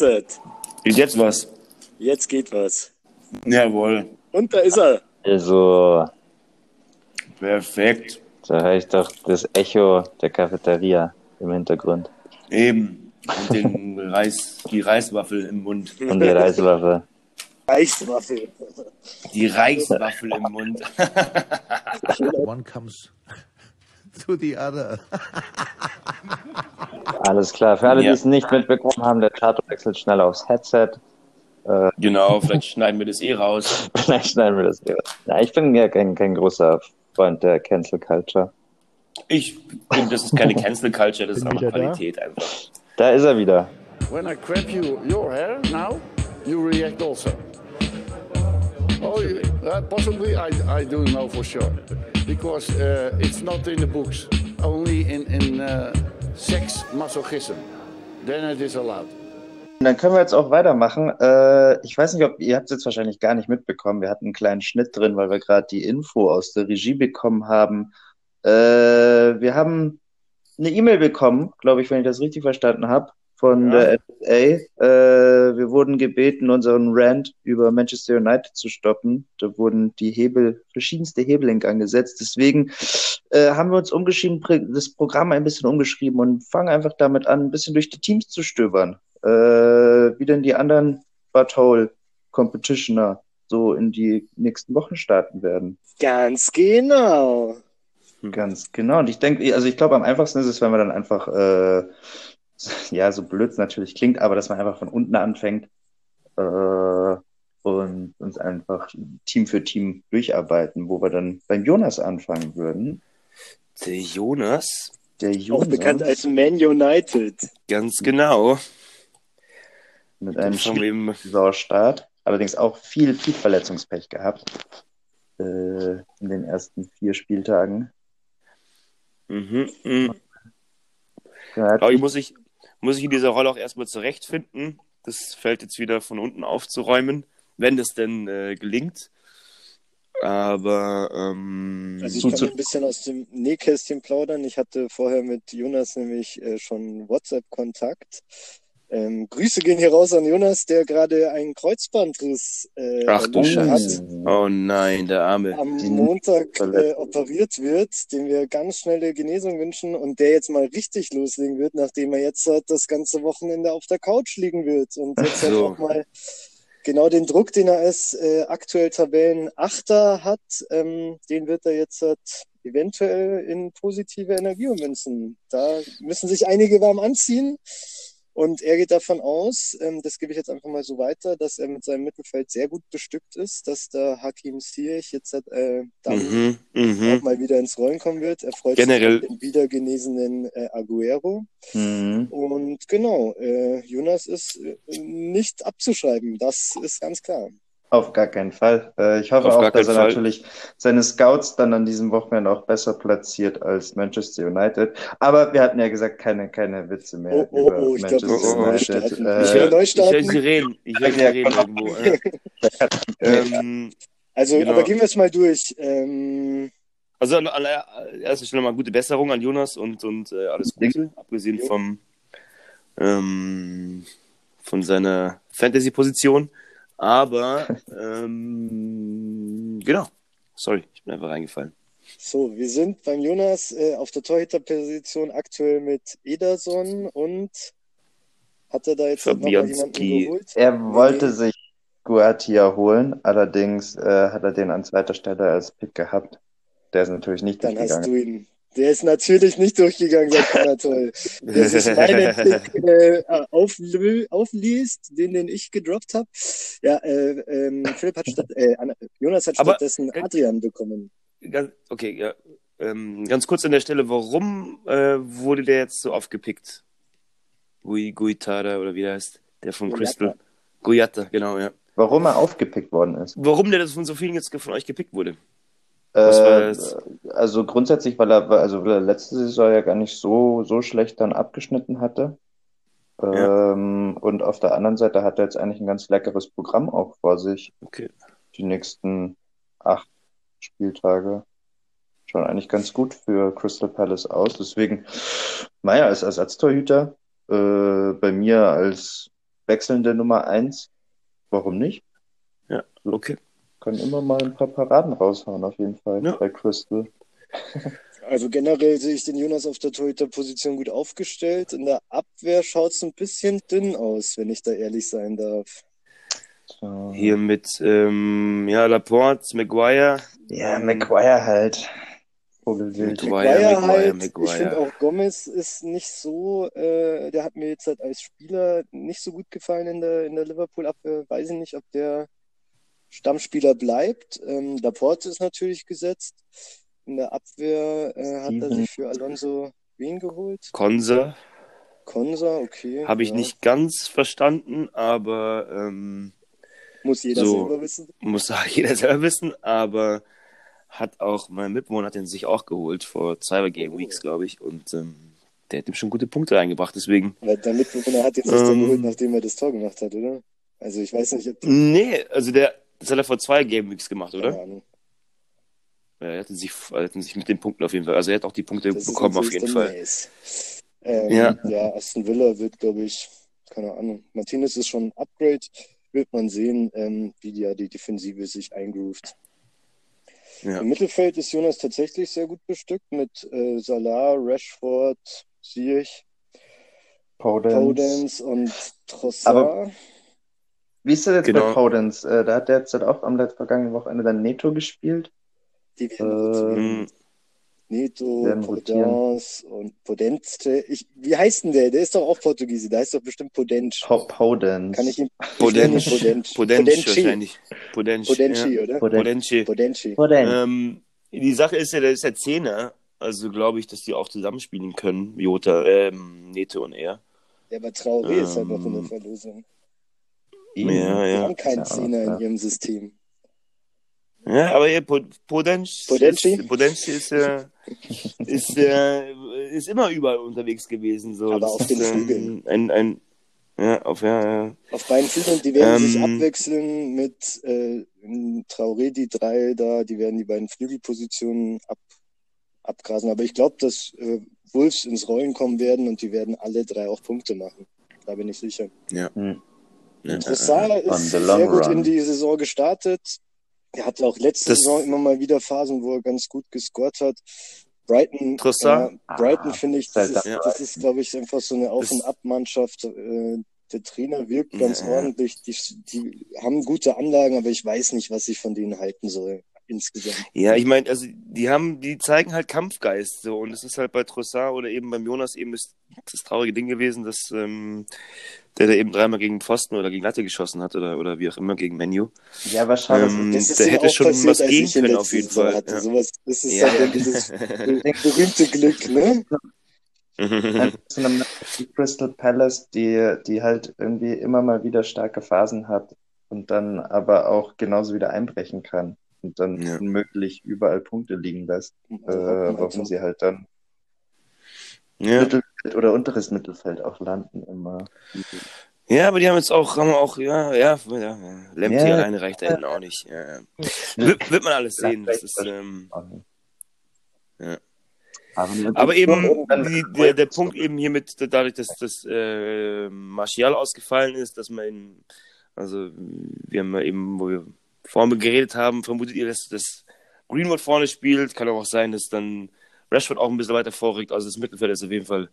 Jetzt, äh, Geht jetzt was? jetzt geht was. Jawohl. Und da ist er. Also, Perfekt. da höre ich doch das Echo der Cafeteria im Hintergrund. Eben. Und den Reis, die Reiswaffel im Mund. Und die Reiswaffe. Eiswaffel. Die Reiswaffel im Mund. one comes to the other. Alles klar. Für alle, Ja. die es nicht mitbekommen haben, der Tato wechselt schnell aufs Headset. Genau, vielleicht schneiden wir das eh raus. Vielleicht schneiden wir das hier. Ja, ich bin ja kein, kein großer Freund der Cancel Culture. Ich finde, das ist keine Cancel Culture, das ist einfach wieder da. Qualität einfach. Da ist er wieder. When I grab you your hair now, you react also. Oh, uh, possibly I, I do know for sure, because uh, it's not in the books. Only in in uh, sex masochism, then it is allowed. Dann können wir jetzt auch weitermachen. Äh, ich weiß nicht, ob ihr habt es jetzt wahrscheinlich gar nicht mitbekommen. Wir hatten einen kleinen Schnitt drin, weil wir gerade die Info aus der Regie bekommen haben. Äh, wir haben eine E-Mail bekommen, glaube ich, wenn ich das richtig verstanden habe, von Ja. der FA. Äh, wir wurden gebeten, unseren Rant über Manchester United zu stoppen. Da wurden die Hebel, verschiedenste Hebellenk angesetzt. Deswegen äh, haben wir uns umgeschrieben, das Programm ein bisschen umgeschrieben und fangen einfach damit an, ein bisschen durch die Teams zu stöbern äh, wie denn die anderen Butthole Competitioner so in die nächsten Wochen starten werden. Ganz genau. Ganz genau. Und ich denke, also ich glaube, am einfachsten ist es, wenn man dann einfach, äh, ja, so blöd es natürlich klingt, aber dass man einfach von unten anfängt äh, und uns einfach Team für Team durcharbeiten, wo wir dann beim Jonas anfangen würden. Der Jonas, Der Auch Jonas bekannt als Man United. ganz genau. mit einem Saisonstart. Allerdings auch viel, viel Verletzungspech gehabt äh, in den ersten vier Spieltagen. mhm, mhm. Ja, Aber ich muss ich, muss ich in dieser Rolle auch erstmal zurechtfinden. Das Feld jetzt wieder von unten aufzuräumen, wenn das denn äh, gelingt. Aber ähm, Also ich kann zu- ein bisschen aus dem Nähkästchen plaudern. Ich hatte vorher mit Jonas nämlich äh, schon WhatsApp-Kontakt. Ähm, Grüße gehen hier raus an Jonas, der gerade einen Kreuzbandriss äh, Ach du hat. Oh nein, der Arme. am Die Montag äh, operiert wird, dem wir ganz schnelle Genesung wünschen und der jetzt mal richtig loslegen wird, nachdem er jetzt halt das ganze Wochenende auf der Couch liegen wird und jetzt halt So. auch mal genau den Druck, den er als äh, aktuell Tabellenachter hat, ähm, den wird er jetzt halt eventuell in positive Energie ummünzen. Da müssen sich einige warm anziehen. Und er geht davon aus, ähm, das gebe ich jetzt einfach mal so weiter, dass er mit seinem Mittelfeld sehr gut bestückt ist, dass der Hakim Ziyech jetzt äh, dann Mhm, auch mhm. mal wieder ins Rollen kommen wird. Er freut Generell- sich auf den wieder genesenen äh, Aguero. Mhm. Und genau, äh, Jonas ist äh, nicht abzuschreiben, das ist ganz klar. Auf gar keinen Fall. Äh, ich hoffe Auf auch, dass er Fall. natürlich seine Scouts dann an diesem Wochenende auch besser platziert als Manchester United. Aber wir hatten ja gesagt, keine, keine Witze mehr Oh, oh, über oh, ich glaub, Manchester müssen neu United. starten. Ich Äh, höre neu ich hör starten? sie reden. Ich höre sie Ja, reden komm. irgendwo. Ähm, Also, Genau. aber gehen wir es mal durch. Ähm, also an an erster Stelle mal gute Besserung an Jonas und, und äh, alles Gute, abgesehen Jo. vom ähm, von seiner Fantasy-Position. Aber ähm, genau. Sorry, ich bin einfach reingefallen. so, wir sind beim Jonas äh, auf der Torhüterposition aktuell mit Ederson und hat er da jetzt noch mal jemanden geholt? Er wollte Nee. sich Guatia holen, allerdings äh, hat er den an zweiter Stelle als Pick gehabt. Der ist natürlich nicht Dann hast durchgegangen. du ihn. Der ist natürlich nicht durchgegangen, sagt Anna toll. Der sich meinen Pick äh, auflö- aufliest, den, den ich gedroppt habe. Ja, äh, ähm, Philipp hat statt, äh, Jonas hat Aber- stattdessen Adrian bekommen. Ganz, okay, ja. Ähm, ganz kurz an der Stelle, warum äh, wurde der jetzt so aufgepickt? Gui, Guitada oder wie der heißt? Der von. Crystal. Guiata, genau, ja. Warum er aufgepickt worden ist. Warum der das von so vielen jetzt von euch gepickt wurde? Äh, also grundsätzlich, weil er, also weil er letzte Saison ja gar nicht so, so schlecht dann abgeschnitten hatte. Ja. Ähm, und auf der anderen Seite hat er jetzt eigentlich ein ganz leckeres Programm auch vor sich. Okay. Die nächsten acht Spieltage. Schon eigentlich ganz gut für Crystal Palace aus. Deswegen, Meier als Ersatztorhüter, äh, bei mir als wechselnde Nummer eins. Warum nicht? Ja, okay. Kann immer mal ein paar Paraden raushauen, auf jeden Fall, Ja. bei Crystal. Also generell sehe ich den Jonas auf der Torhüter-Position gut aufgestellt. In der Abwehr schaut es ein bisschen dünn aus, wenn ich da ehrlich sein darf. So. Hier mit ähm, ja, Laporte, Maguire. Ja, Ähm, McGuire halt. Vogelwild. Maguire, Maguire Maguire, halt, Maguire. ich finde auch Gomez ist nicht so, äh, der hat mir jetzt halt als Spieler nicht so gut gefallen in der, in der Liverpool-Abwehr. Weiß ich nicht, ob der Stammspieler bleibt. Ähm, Laporte ist natürlich gesetzt. In der Abwehr äh, hat er sich für Alonso wen geholt? Konsa Konsa, okay. habe ich ja. nicht ganz verstanden, aber ähm, Muss jeder so. selber wissen. muss auch jeder selber wissen, aber hat auch, mein Mitbewohner hat den sich auch geholt vor zwei Game Weeks, glaube ich, und ähm, der hat ihm schon gute Punkte eingebracht, deswegen. Weil der Mitbewohner hat jetzt nicht dann Ähm. geholt, nachdem er das Tor gemacht hat, oder? Also ich weiß nicht, ob Nee, also der, das hat er vor zwei Game Weeks gemacht, oder? Keine Ahnung. Ja, er hatte sich, sich mit den Punkten auf jeden Fall, also er hat auch die Punkte Das bekommen auf jeden Fall. nice. Ähm, Ja. ja. Aston Villa wird, glaube ich, keine Ahnung. Martinez ist schon ein Upgrade. Wird man sehen, ähm, wie die, ja die Defensive sich eingroovt. Ja. Im Mittelfeld ist Jonas tatsächlich sehr gut bestückt mit äh, Salah, Rashford, Podence. Podence und Trossard. Aber- Wie ist das jetzt Genau. bei Podence? Äh, da hat der jetzt halt auch am letzten vergangenen Wochenende dann Neto gespielt. die werden äh. Neto. Podence und Podence. Ich, wie heißt denn der? Der ist doch auch Portugiese. Der heißt doch bestimmt Podence. Po Podence. Kann ich ihn Podenci, Podenci. Podenci Podenci. wahrscheinlich. Podenci, Podenci, ja. oder? Podenci. Podenci. Podence. Ähm, die Sache ist ja, der ist ja Zehner, also glaube ich, dass die auch zusammenspielen können, Jota, ähm, Nete und er. Ja, aber Traoré ist halt noch in der Ähm, Verlosung. Eben. Ja, Die ja. haben keinen ja Zehner in ihrem System. Ja, aber Po- Podenci, Podenci? ist, Podenci ist, äh, ist, äh, ist immer überall unterwegs gewesen. So. Aber Das auf ist, den ähm, Flügeln. Ein, ein, ja, auf, ja, ja. Auf beiden Flügeln, die werden sich Ähm, abwechseln mit äh, Traoré, die drei da, die werden die beiden Flügelpositionen ab, abgrasen. Aber ich glaube, dass äh, Wolves ins Rollen kommen werden und die werden alle drei auch Punkte machen. Da bin ich sicher. Ja, Trossard On ist the sehr long gut run. in die Saison gestartet. Er hatte auch letzte Das- Saison immer mal wieder Phasen, wo er ganz gut gescored hat. Brighton, äh, Brighton Ah, finde ich, ist das ist, ja. das ist glaube ich, einfach so eine Auf- und Ab-Mannschaft. Äh, der Trainer wirkt ganz ja. ordentlich. Die, die haben gute Anlagen, aber ich weiß nicht, was ich von denen halten soll insgesamt. Ja, ich meine, also die haben, die zeigen halt Kampfgeist so und es ist halt bei Trossard oder eben beim Jonas eben das, das traurige Ding gewesen, dass ähm, der da eben dreimal gegen Pfosten oder gegen Latte geschossen hat oder, oder wie auch immer gegen Menu. Ja, aber schade. Ähm, Das ist der hätte auch schon passiert, was gehen können auf jeden Fall. Hatte. Ja. Sowas, das ist Ja, halt ja. dieses berühmte Glück, ne? Am Crystal Palace, die, die halt irgendwie immer mal wieder starke Phasen hat und dann aber auch genauso wieder einbrechen kann und dann Ja. unmöglich überall Punkte liegen lässt, äh, warum sie halt dann ja. Mittelfeld oder unteres Mittelfeld auch landen immer. ja, aber die haben jetzt auch, haben auch, ja, ja, ja. Lemty Ja. alleine reicht da hinten auch nicht. Ja, ja. Wird, wird man alles sehen. Das ist, ähm, Ja. Aber, Aber eben die, der, der Punkt eben hier mit, dadurch, dass das äh, Martial ausgefallen ist, dass man ihn, also wir haben ja eben, wo wir vorhin geredet haben, vermutet ihr, dass das Greenwood vorne spielt, kann auch sein, dass dann Rashford auch ein bisschen weiter vorrückt, also das Mittelfeld ist auf jeden Fall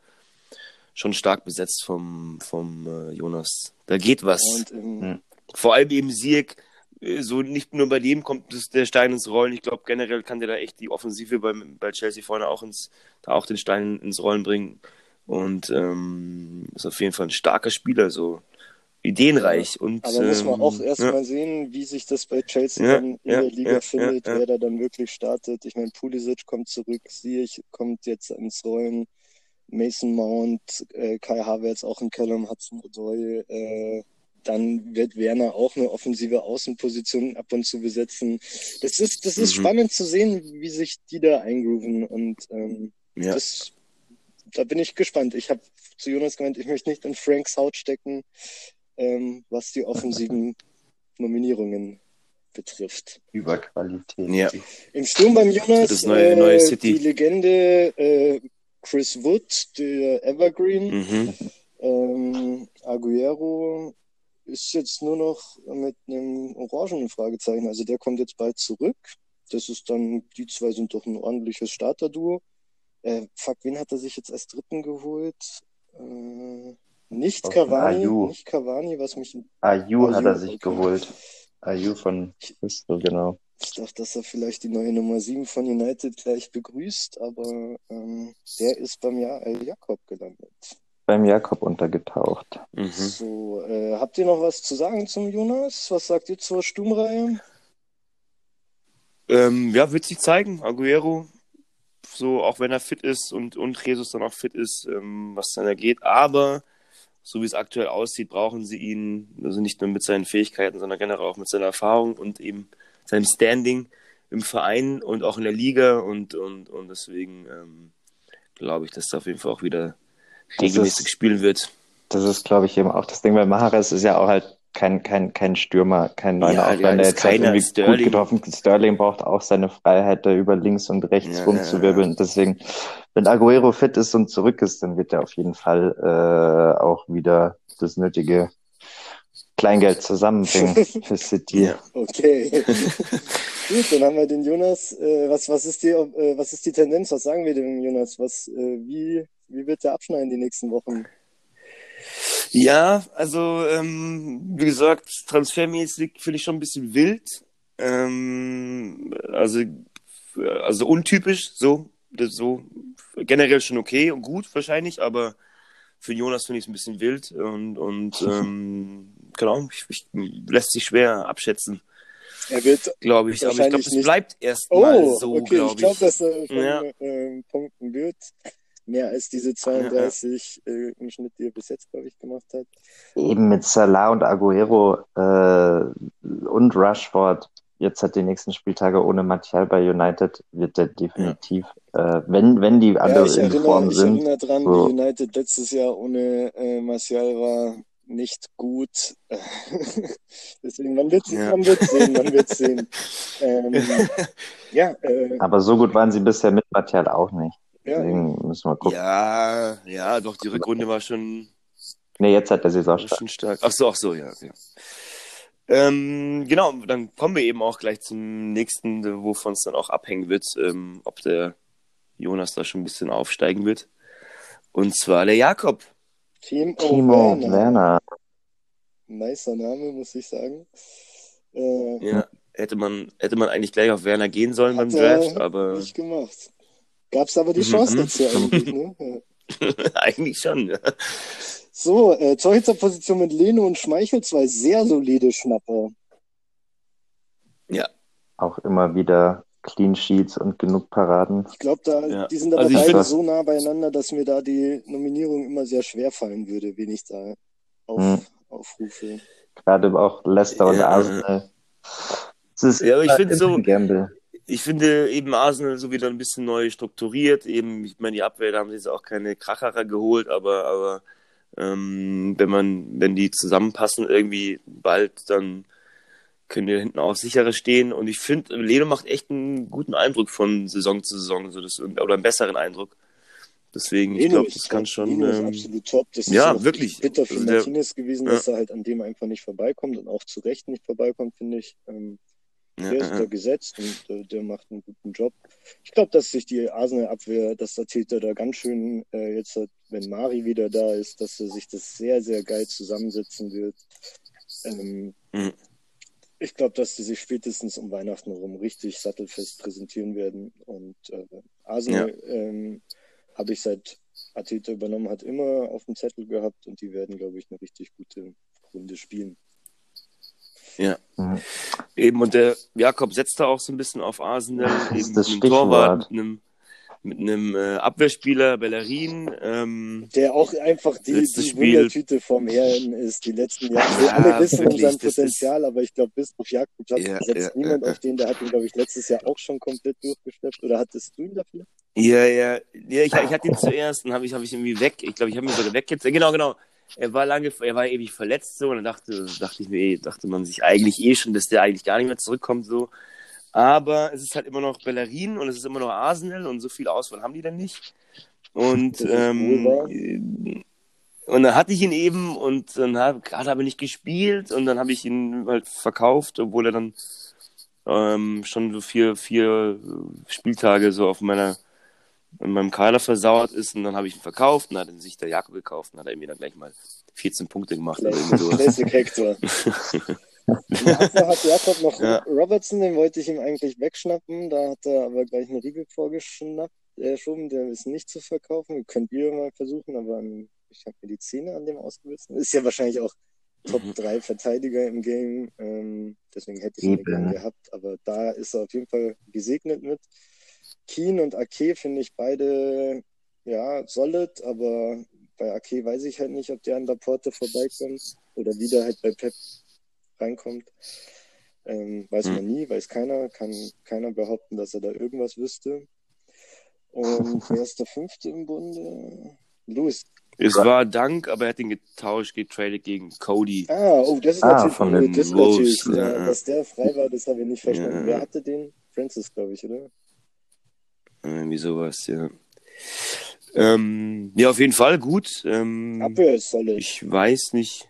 schon stark besetzt vom, vom äh, Jonas. Da geht was. Und ähm, Hm. Vor allem eben Sieg, äh, so nicht nur bei dem kommt der Stein ins Rollen. Ich glaube, generell kann der da echt die Offensive beim, bei Chelsea vorne auch ins, da auch den Stein ins Rollen bringen. Und ähm, ist auf jeden Fall ein starker Spieler, so ideenreich. Und, Aber muss man ähm, auch erst ja. mal sehen, wie sich das bei Chelsea Ja, dann in ja, der Liga ja, findet, wer da dann wirklich startet. Ich meine, Pulisic kommt zurück, Ziyech kommt jetzt ins Rollen, Mason Mount, äh, Kai Havertz auch in Callum Hudson-Odoi, äh, dann wird Werner auch eine offensive Außenposition ab und zu besetzen. Das ist, das ist Mhm. spannend zu sehen, wie sich die da eingrooven und ähm, das, da bin ich gespannt. Ich habe zu Jonas gemeint, ich möchte nicht in Franks Haut stecken, ähm, was die offensiven Nominierungen betrifft. Überqualität. Ja. Im Sturm beim Jonas Das neue- äh, neue City. die Legende äh, Chris Wood, der Evergreen, Mhm. ähm, Aguero, ist jetzt nur noch mit einem orangenen Fragezeichen. Also der kommt jetzt bald zurück. Das ist dann, die zwei sind doch ein ordentliches Starterduo. Äh, fuck, wen hat er sich jetzt als Dritten geholt? Äh, nicht Cavani, nicht Cavani, was mich, Ayu hat er sich okay. geholt. Ayu von Crystal, genau. ich dachte, dass er vielleicht die neue Nummer 7 von United gleich begrüßt, aber ähm, der ist beim El Jakob gelandet. Beim Jakob untergetaucht. Mhm. So, äh, habt ihr noch was zu sagen zum Jonas? Was sagt ihr zur Sturmreihe? Ähm, ja, wird sich zeigen. Aguero, so auch wenn er fit ist und, und Jesus dann auch fit ist, ähm, was dann da geht. Aber so wie es aktuell aussieht, brauchen sie ihn, also nicht nur mit seinen Fähigkeiten, sondern generell auch mit seiner Erfahrung und eben seinem Standing im Verein und auch in der Liga. Und, und, und deswegen ähm, glaube ich, dass er auf jeden Fall auch wieder regelmäßig ist- spielen wird. Das ist, glaube ich, eben auch das Ding, weil Mahrez ist ja auch halt kein, kein, kein Stürmer, kein Neuner, Ja, auch wenn er ist jetzt irgendwie gut Sterling- getroffen Sterling braucht auch seine Freiheit, da über links und rechts Ja, rumzuwirbeln. Deswegen, wenn Aguero fit ist und zurück ist, dann wird er auf jeden Fall äh, auch wieder das nötige Kleingeld zusammenbringen für City. Ja. Okay. Gut, dann haben wir den Jonas. Äh, was, was, ist die, äh, was ist die Tendenz? Was sagen wir dem Jonas? Was, äh, wie, wie wird der abschneiden die nächsten Wochen? Ja, also ähm, wie gesagt, transfermäßig finde ich schon ein bisschen wild. Ähm, also, also untypisch, so, das so generell schon okay und gut wahrscheinlich, aber für Jonas finde ich es ein bisschen wild und, und ähm, genau, ich, ich, lässt sich schwer abschätzen, Er wird. glaube ich. Aber ich glaube, es bleibt erstmal Oh, so, okay, ich glaube glaube, ich. dass er schon Ja. ähm, punkten wird. Mehr als diese 32 äh, im Schnitt, die er bis jetzt, glaube ich, gemacht hat. Eben mit Salah und Aguero äh, und Rashford jetzt hat die nächsten Spieltage ohne Martial bei United wird er definitiv, äh, wenn, wenn die alle ja, ich in erinnere, Form ich sind, erinnere dran, so. wie United letztes Jahr ohne äh, Martial war nicht gut. Deswegen, man wird, Ja. man wird sehen, man wird sehen. Ähm, ja, äh, aber so gut waren sie bisher mit Martial auch nicht. Ja, Deswegen müssen wir gucken. Ja, ja, doch, die Rückrunde war schon, Nee, jetzt hat der Saison war stark. schon stark. Ach so, ach so, ja. ja. Ähm, genau, dann kommen wir eben auch gleich zum nächsten, wovon es dann auch abhängen wird, ähm, ob der Jonas da schon ein bisschen aufsteigen wird. Und zwar der Jakob. Team Timo Werner. Werner. Nicer Name, muss ich sagen. Äh, Ja, hätte man, hätte man eigentlich gleich auf Werner gehen sollen beim Draft, aber nicht gemacht. Gab's aber die Mhm, Chance mhm. dazu eigentlich, ne? Ja. eigentlich schon. Ja. So, äh, Torhüterposition mit Leno und Schmeichel, zwei sehr solide Schnapper. Auch immer wieder Clean Sheets und genug Paraden. Ich glaube, da, Ja. die sind aber Also beide find- so nah beieinander, dass mir da die Nominierung immer sehr schwer fallen würde, wen ich da auf, Mhm. aufrufe. Gerade auch Leicester und Ja. Arsenal. Es ist Ja, aber ich immer- find immer so- Gamble. Ich finde eben Arsenal so wieder ein bisschen neu strukturiert. Eben, ich meine, die Abwehr, da haben sie jetzt auch keine Kracherer geholt, aber, aber ähm, wenn man, wenn die zusammenpassen irgendwie bald, dann können die hinten auch sicherer stehen. Und ich finde, Leno macht echt einen guten Eindruck von Saison zu Saison, so das, oder einen besseren Eindruck. Deswegen, ich Leno glaube, ist das kann schon. Leno ist Ähm, absolut top. Das ist ja, auch wirklich. bitter für Also der- Martinez gewesen, Ja. dass er halt an dem einfach nicht vorbeikommt und auch zu Recht nicht vorbeikommt, finde ich. Ähm, ja, Der ist da ja, gesetzt und äh, der macht einen guten Job. Ich glaube, dass sich die Arsenal-Abwehr, dass der Täter da ganz schön äh, jetzt, hat, wenn Mari wieder da ist, dass er sich das sehr, sehr geil zusammensetzen wird. Ähm, Mhm. Ich glaube, dass die sich spätestens um Weihnachten herum richtig sattelfest präsentieren werden. Und äh, Arsenal ähm, habe ich seit Ateta übernommen hat, immer auf dem Zettel gehabt und die werden, glaube ich, eine richtig gute Runde spielen. Mhm. Eben, und der Jakob setzt da auch so ein bisschen auf Arsenal, ist eben das mit einem Torwart, einem, mit einem äh, Abwehrspieler, Bellerin. Ähm, Der auch einfach die, die Spiel. Wundertüte vom Herrn ist, die letzten Jahre. Wir Ja, alle wissen um wirklich, sein das Potenzial, aber ich glaube, bis auf Jakob hat Ja, setzt ja, niemand ja, auf den. Der hat ihn, glaube ich, letztes Jahr auch schon komplett durchgeschleppt. Oder hattest du ihn dafür? ja, ja, ja, ich, ich hatte ihn zuerst und habe ich, hab ich irgendwie weg. Ich glaube, ich habe ihn sogar weg jetzt. Genau, genau. Er war lange, er war ewig verletzt so und dann dachte, dachte ich mir, dachte man sich eigentlich eh schon, dass der eigentlich gar nicht mehr zurückkommt so. Aber es ist halt immer noch Bellerin und es ist immer noch Arsenal und so viel Auswahl haben die dann nicht. Und ähm, Und dann hatte ich ihn eben und dann hat, hat er aber nicht gespielt und dann habe ich ihn halt verkauft, obwohl er dann ähm, schon so vier, vier Spieltage so auf meiner in meinem Kader versauert ist und dann habe ich ihn verkauft und dann hat sich der Jakob gekauft und hat er mir dann gleich mal 14 Punkte gemacht. Classic Hector. Dafür hat Jakob noch Ja. Robertson, den wollte ich ihm eigentlich wegschnappen. Da hat er aber gleich einen Riegel vorgeschnappt, äh, schon, der ist nicht zu verkaufen. Könnt ihr mal versuchen, aber ähm, ich habe mir die Zähne an dem ausgebissen. Ist ja wahrscheinlich auch Top Mhm. 3 Verteidiger im Game. Ähm, deswegen hätte ich ihn gern gehabt. Aber da ist er auf jeden Fall gesegnet mit. Keen und Ake finde ich beide ja solid, aber bei Ake weiß ich halt nicht, ob der an der Porte vorbeikommt oder wieder halt bei Pep reinkommt. Ähm, weiß Hm. man nie, weiß keiner, kann keiner behaupten, dass er da irgendwas wüsste. Und wer ist der fünfte im Bunde? Louis. Es war Dank, aber er hat ihn getauscht, getradet gegen Cody. Ah, oh, das ist Ah, natürlich von den Das ist Wolves, natürlich, ja. dass der frei war, das habe ich nicht verstanden. Ja. Wer hatte den? Francis, glaube ich, oder? Irgendwie sowas, ja. Ähm, ja, auf jeden Fall gut. Ähm, Abwehr ist solid. ich weiß nicht,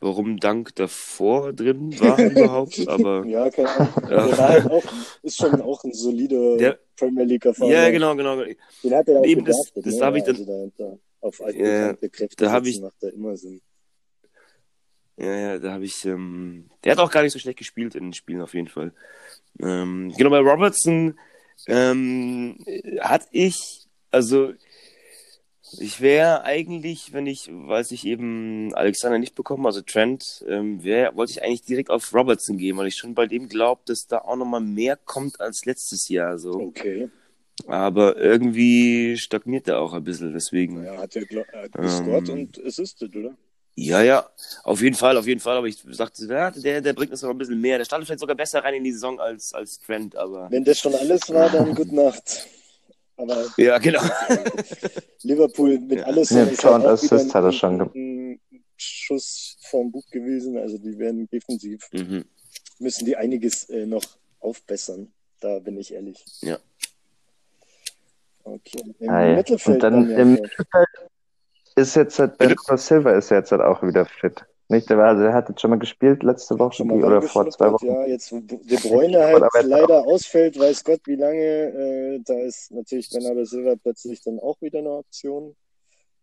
warum Dank davor drin war überhaupt, aber Ja, keine Ahnung. Ja. Der war halt auch, ist schon auch ein solider Der- Premier League-Erfahrener. ja, genau, genau. Den hat er auch Eben, das- gedraftet, das ne? hab ich dann- Also da, da auf alte Ja, Kräfte da hab setzen ich- macht er immer Sinn. Ja, ja, da habe ich, ähm, der hat auch gar nicht so schlecht gespielt in den Spielen auf jeden Fall. Ähm, genau, bei Robertson ähm, hatte ich, also ich wäre eigentlich, wenn ich, weiß ich eben Alexander nicht bekommen, also Trent, ähm, wär, wollte ich eigentlich direkt auf Robertson gehen, weil ich schon bei dem glaube, dass da auch nochmal mehr kommt als letztes Jahr. So. Okay. Aber irgendwie stagniert er auch ein bisschen, deswegen. Ja, hat er er hat gescored Ähm. und assisted, oder? Ja, ja, auf jeden Fall, auf jeden Fall. Aber ich sagte, ja, der, der bringt uns noch ein bisschen mehr. Der startet vielleicht sogar besser rein in die Saison als, als Trent, aber. Wenn das schon alles war, dann gute Nacht. Aber Ja, genau. Liverpool mit Ja. alles Ja, ist halt Assist hat er schon ge- ein Schuss vom Buch gewesen. Also die werden defensiv, mhm. müssen die einiges äh, noch aufbessern. Da bin ich ehrlich. Ja. Okay. Im. Mittelfeld Und dann dann ja im. Mittelfeld ist jetzt halt Bernardo Silva ist jetzt halt auch wieder fit. Nicht? Der, war, also der hat jetzt schon mal gespielt letzte Woche schon mal oder vor zwei Wochen. Ja, jetzt wo De Bruyne halt leider ausfällt, weiß Gott wie lange. Äh, da ist natürlich Bernardo Silva plötzlich dann auch wieder eine Option.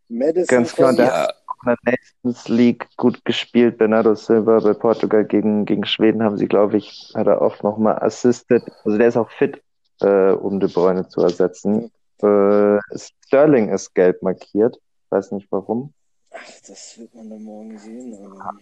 Madison Ganz genau, kommt. der- Ja, in der Nations League gut gespielt. Bernardo Silva bei Portugal gegen, gegen Schweden haben sie, glaube ich, hat er auch nochmal assisted. Also der ist auch fit, äh, um De Bruyne zu ersetzen. Äh, Sterling ist gelb markiert. Weiß nicht warum. Ach, das wird man dann morgen sehen. Aber...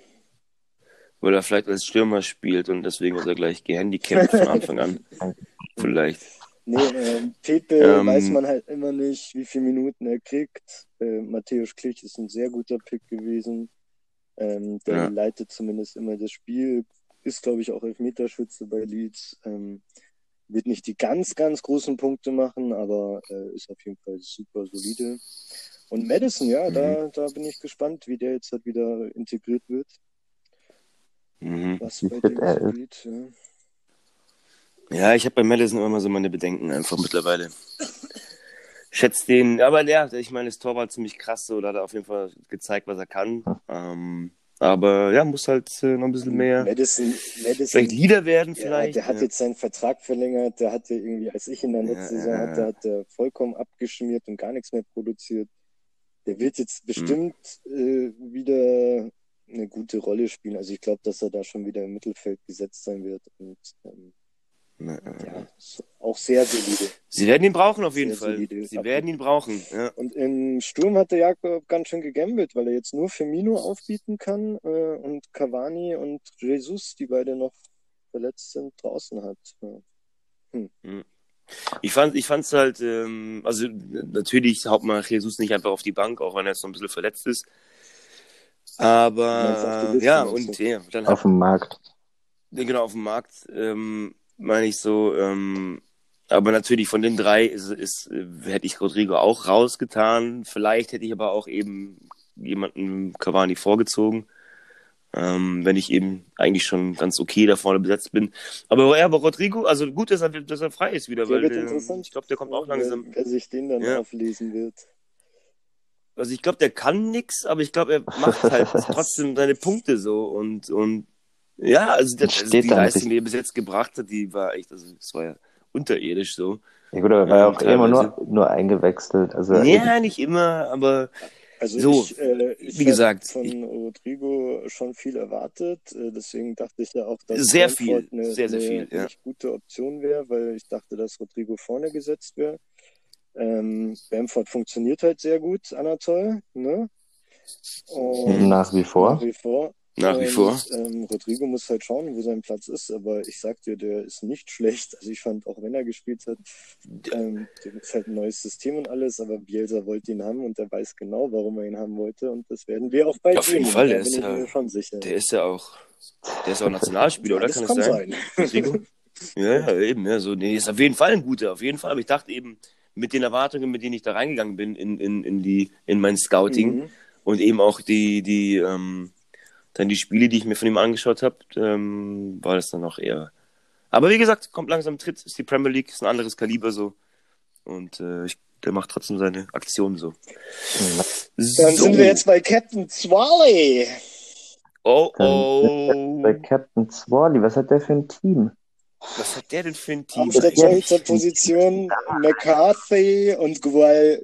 weil er vielleicht als Stürmer spielt und deswegen ist er gleich gehandicapt von Anfang an. Vielleicht. Nee, äh, Pepe Ähm, weiß man halt immer nicht, wie viele Minuten er kriegt. Äh, Matthäus Klich ist ein sehr guter Pick gewesen. Ähm, der Ja. leitet zumindest immer das Spiel. Ist, glaube ich, auch Elfmeterschütze bei Leeds. Ähm, wird nicht die ganz, ganz großen Punkte machen, aber äh, ist auf jeden Fall super solide. Und Madison, ja, Mhm. da, da bin ich gespannt, wie der jetzt halt wieder integriert wird. Mhm. Was bei dem er geht. Ja. Ja, ich habe bei Madison immer so meine Bedenken einfach mittlerweile. Schätzt den, aber der, ich meine, das Tor war ziemlich krass, so, da hat er auf jeden Fall gezeigt, was er kann. Ähm, aber ja, muss halt äh, noch ein bisschen mehr, Madison, Madison vielleicht Leader werden Ja, vielleicht. der hat ja. jetzt seinen Vertrag verlängert. Der hatte irgendwie, als ich in der letzten Ja, Saison ja, hatte, ja. hat der vollkommen abgeschmiert und gar nichts mehr produziert. Der wird Hm. jetzt bestimmt äh, wieder eine gute Rolle spielen. Also ich glaube, dass er da schon wieder im Mittelfeld gesetzt sein wird und ähm, Ja, ja. ja, auch sehr solide. Sie werden ihn brauchen auf jeden Sehr Fall. solide. Sie werden ihn brauchen. Ja. Und im Sturm hat der Jakob ganz schön gegambelt, weil er jetzt nur Firmino aufbieten kann äh, und Cavani und Jesus, die beide noch verletzt sind, draußen hat. Ja. Ich fand, ich fand's halt, ähm, also natürlich haut man Jesus nicht einfach auf die Bank, auch wenn er jetzt noch ein bisschen verletzt ist. Aber Liste, ja, und ja, dann Auf dem Markt. Genau, auf dem Markt, ähm, meine ich so. Ähm, aber natürlich von den drei ist, ist, äh, hätte ich Rodrigo auch rausgetan. Vielleicht hätte ich aber auch eben jemanden Cavani vorgezogen. Ähm, wenn ich eben eigentlich schon ganz okay da vorne besetzt bin. Aber ja, aber Rodrigo, also gut, dass er, dass er frei ist wieder, Der weil wird ähm, interessant. ich glaube, der kommt auch langsam. Wer, wer sich den dann Ja. auflesen wird. also ich glaube, der kann nix, aber ich glaube, er macht halt trotzdem seine Punkte so und, und ja, also, das, also die Leistung, die er bis jetzt gebracht hat, die war echt, also das war ja unterirdisch so. Ja gut, aber er war ja Ja, auch immer nur, nur eingewechselt. Also Ja, nicht immer, aber Also So, ich, äh, ich wie gesagt, von ich- Rodrigo schon viel erwartet. Äh, deswegen dachte ich ja auch, dass Sehr viel, eine, sehr, sehr eine viel, ja. echt gute Option wäre, weil ich dachte, dass Rodrigo vorne gesetzt wäre. Ähm, Bamford funktioniert halt sehr gut, Anatol, ne? Und nach wie vor. Nach wie vor. Nach wie Und, vor. Ähm, Rodrigo muss halt schauen, wo sein Platz ist, aber ich sag dir, der ist nicht schlecht. Also ich fand, auch wenn er gespielt hat, ähm, der ist halt ein neues System und alles, aber Bielsa wollte ihn haben und er weiß genau, warum er ihn haben wollte und das werden wir auch bald Auf jeden. Fall, da der ist ja- mir schon sicher. Der ist ja auch, der ist auch Nationalspieler, oder? das Kann kann das sein? sein. Rodrigo? Ja, ja, eben, ja, so, nee, ist auf jeden Fall ein guter, auf jeden Fall. Aber ich dachte eben, mit den Erwartungen, mit denen ich da reingegangen bin in, in, in die, in mein Scouting Mhm. und eben auch die, die, ähm, dann die Spiele, die ich mir von ihm angeschaut habe, ähm, war das dann auch eher. Aber wie gesagt, kommt langsam Tritt, ist die Premier League, ist ein anderes Kaliber so. Und äh, ich, der macht trotzdem seine Aktion so. Dann so. sind wir jetzt bei Captain Swally. Oh, oh. Bei Captain Swally, was hat der für ein Team? Was hat der denn für ein Team? Auf der? Torhüterposition McCarthy und Gual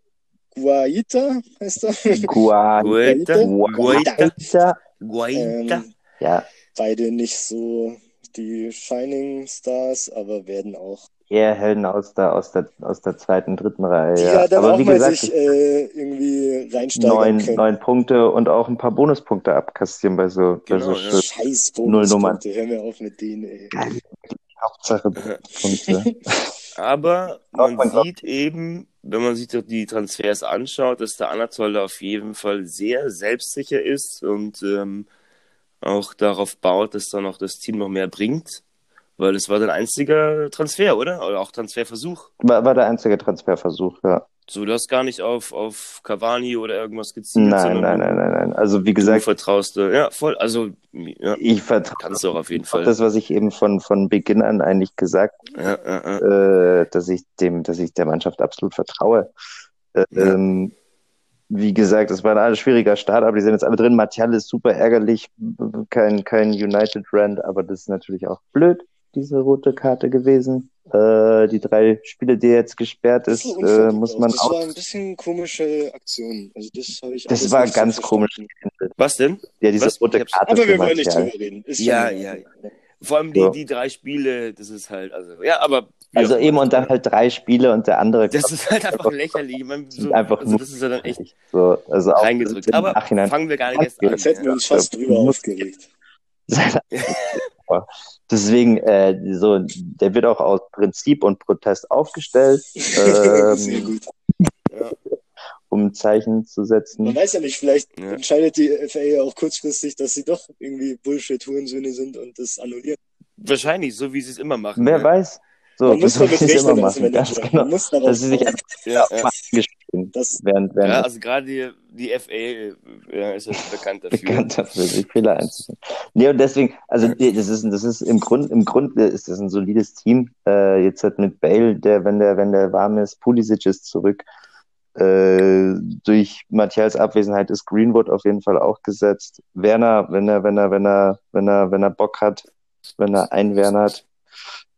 Guaita heißt er. Guaita. Guaita. Guaita. Guaita. Ähm, Ja, beide nicht so die Shining Stars, aber werden auch. eher Helden aus der, aus der, aus der zweiten, dritten Reihe. Die ja. dann Aber auch wie gesagt, sich äh, irgendwie reinsteigern neun, können. neun Punkte und auch ein paar Bonuspunkte abkassieren bei so, bei Genau, so ja. Scheiß. Bonuspunkte, hör mir auf mit denen, ey. Hauptsache Punkte. Aber man Gott. sieht eben, wenn man sich die Transfers anschaut, dass der Anatol da auf jeden Fall sehr selbstsicher ist und ähm, auch darauf baut, dass dann auch das Team noch mehr bringt. Weil es war dein einziger Transfer, oder? Oder auch Transferversuch. War, war der einzige Transferversuch, ja. So, du hast gar nicht auf, auf Cavani oder irgendwas gezielt, Nein, nein, nein, nein, nein. Also wie du gesagt, vertraust. äh, Ja, voll. Also, ja, ich vertraue kannst du auch auf jeden Fall. das, was ich eben von, von Beginn an eigentlich gesagt Ja, ja, ja. äh, dass ich dem, dass ich der Mannschaft absolut vertraue. Äh, ähm, wie gesagt, es war ein schwieriger Start, aber die sind jetzt alle drin. Martial ist super ärgerlich, kein, kein United Rand, aber das ist natürlich auch blöd, diese rote Karte gewesen. Äh, die drei Spiele, die jetzt gesperrt ist, äh, muss auch. man das auch. war ein bisschen komische Aktion. Also das habe ich Das war ganz komisch. Was denn? Ja, diese Was? rote Karte Aber wir wollen nicht drüber reden. Ist Ja, ja, Ordnung. Vor allem die, So. die drei Spiele, das ist halt, also, ja, aber. wie Also eben immer. und dann halt drei Spiele und der andere Das ist halt einfach lächerlich. Ich meine, so, einfach also das ist ja dann echt so, also auch reingedrückt. Aber fangen wir gar nicht erst an. Jetzt hätten wir uns fast Ja. drüber aufgeregt. Deswegen, äh, so, der wird auch aus Prinzip und Protest aufgestellt, ähm, gut. um ein Zeichen zu setzen. Man weiß ja nicht, vielleicht Ja. entscheidet die FA ja auch kurzfristig, dass sie doch irgendwie Bullshit-Hurensöhne sind und das annullieren. Wahrscheinlich, so wie sie es immer machen. Wer ne? weiß. So, Man muss so damit rechnen als machen. Ganz Manager. genau. Man muss Dass sie sich einfach Ja, ja. Das- während, während ja, also gerade die, die FA äh, ja, ist ja bekannt dafür. bekannt dafür, sich Fehler einzuführen. Nee, und deswegen, also nee, das ist, das ist im Grund, im Grund ist das ein solides Team. Äh, jetzt hat mit Bale, der, wenn der, wenn der warm ist, Pulisic ist zurück. Äh, durch Matthias Abwesenheit ist Greenwood auf jeden Fall auch gesetzt. Werner, wenn er, wenn er, wenn er, wenn er, wenn er Bock hat, wenn er einen hat.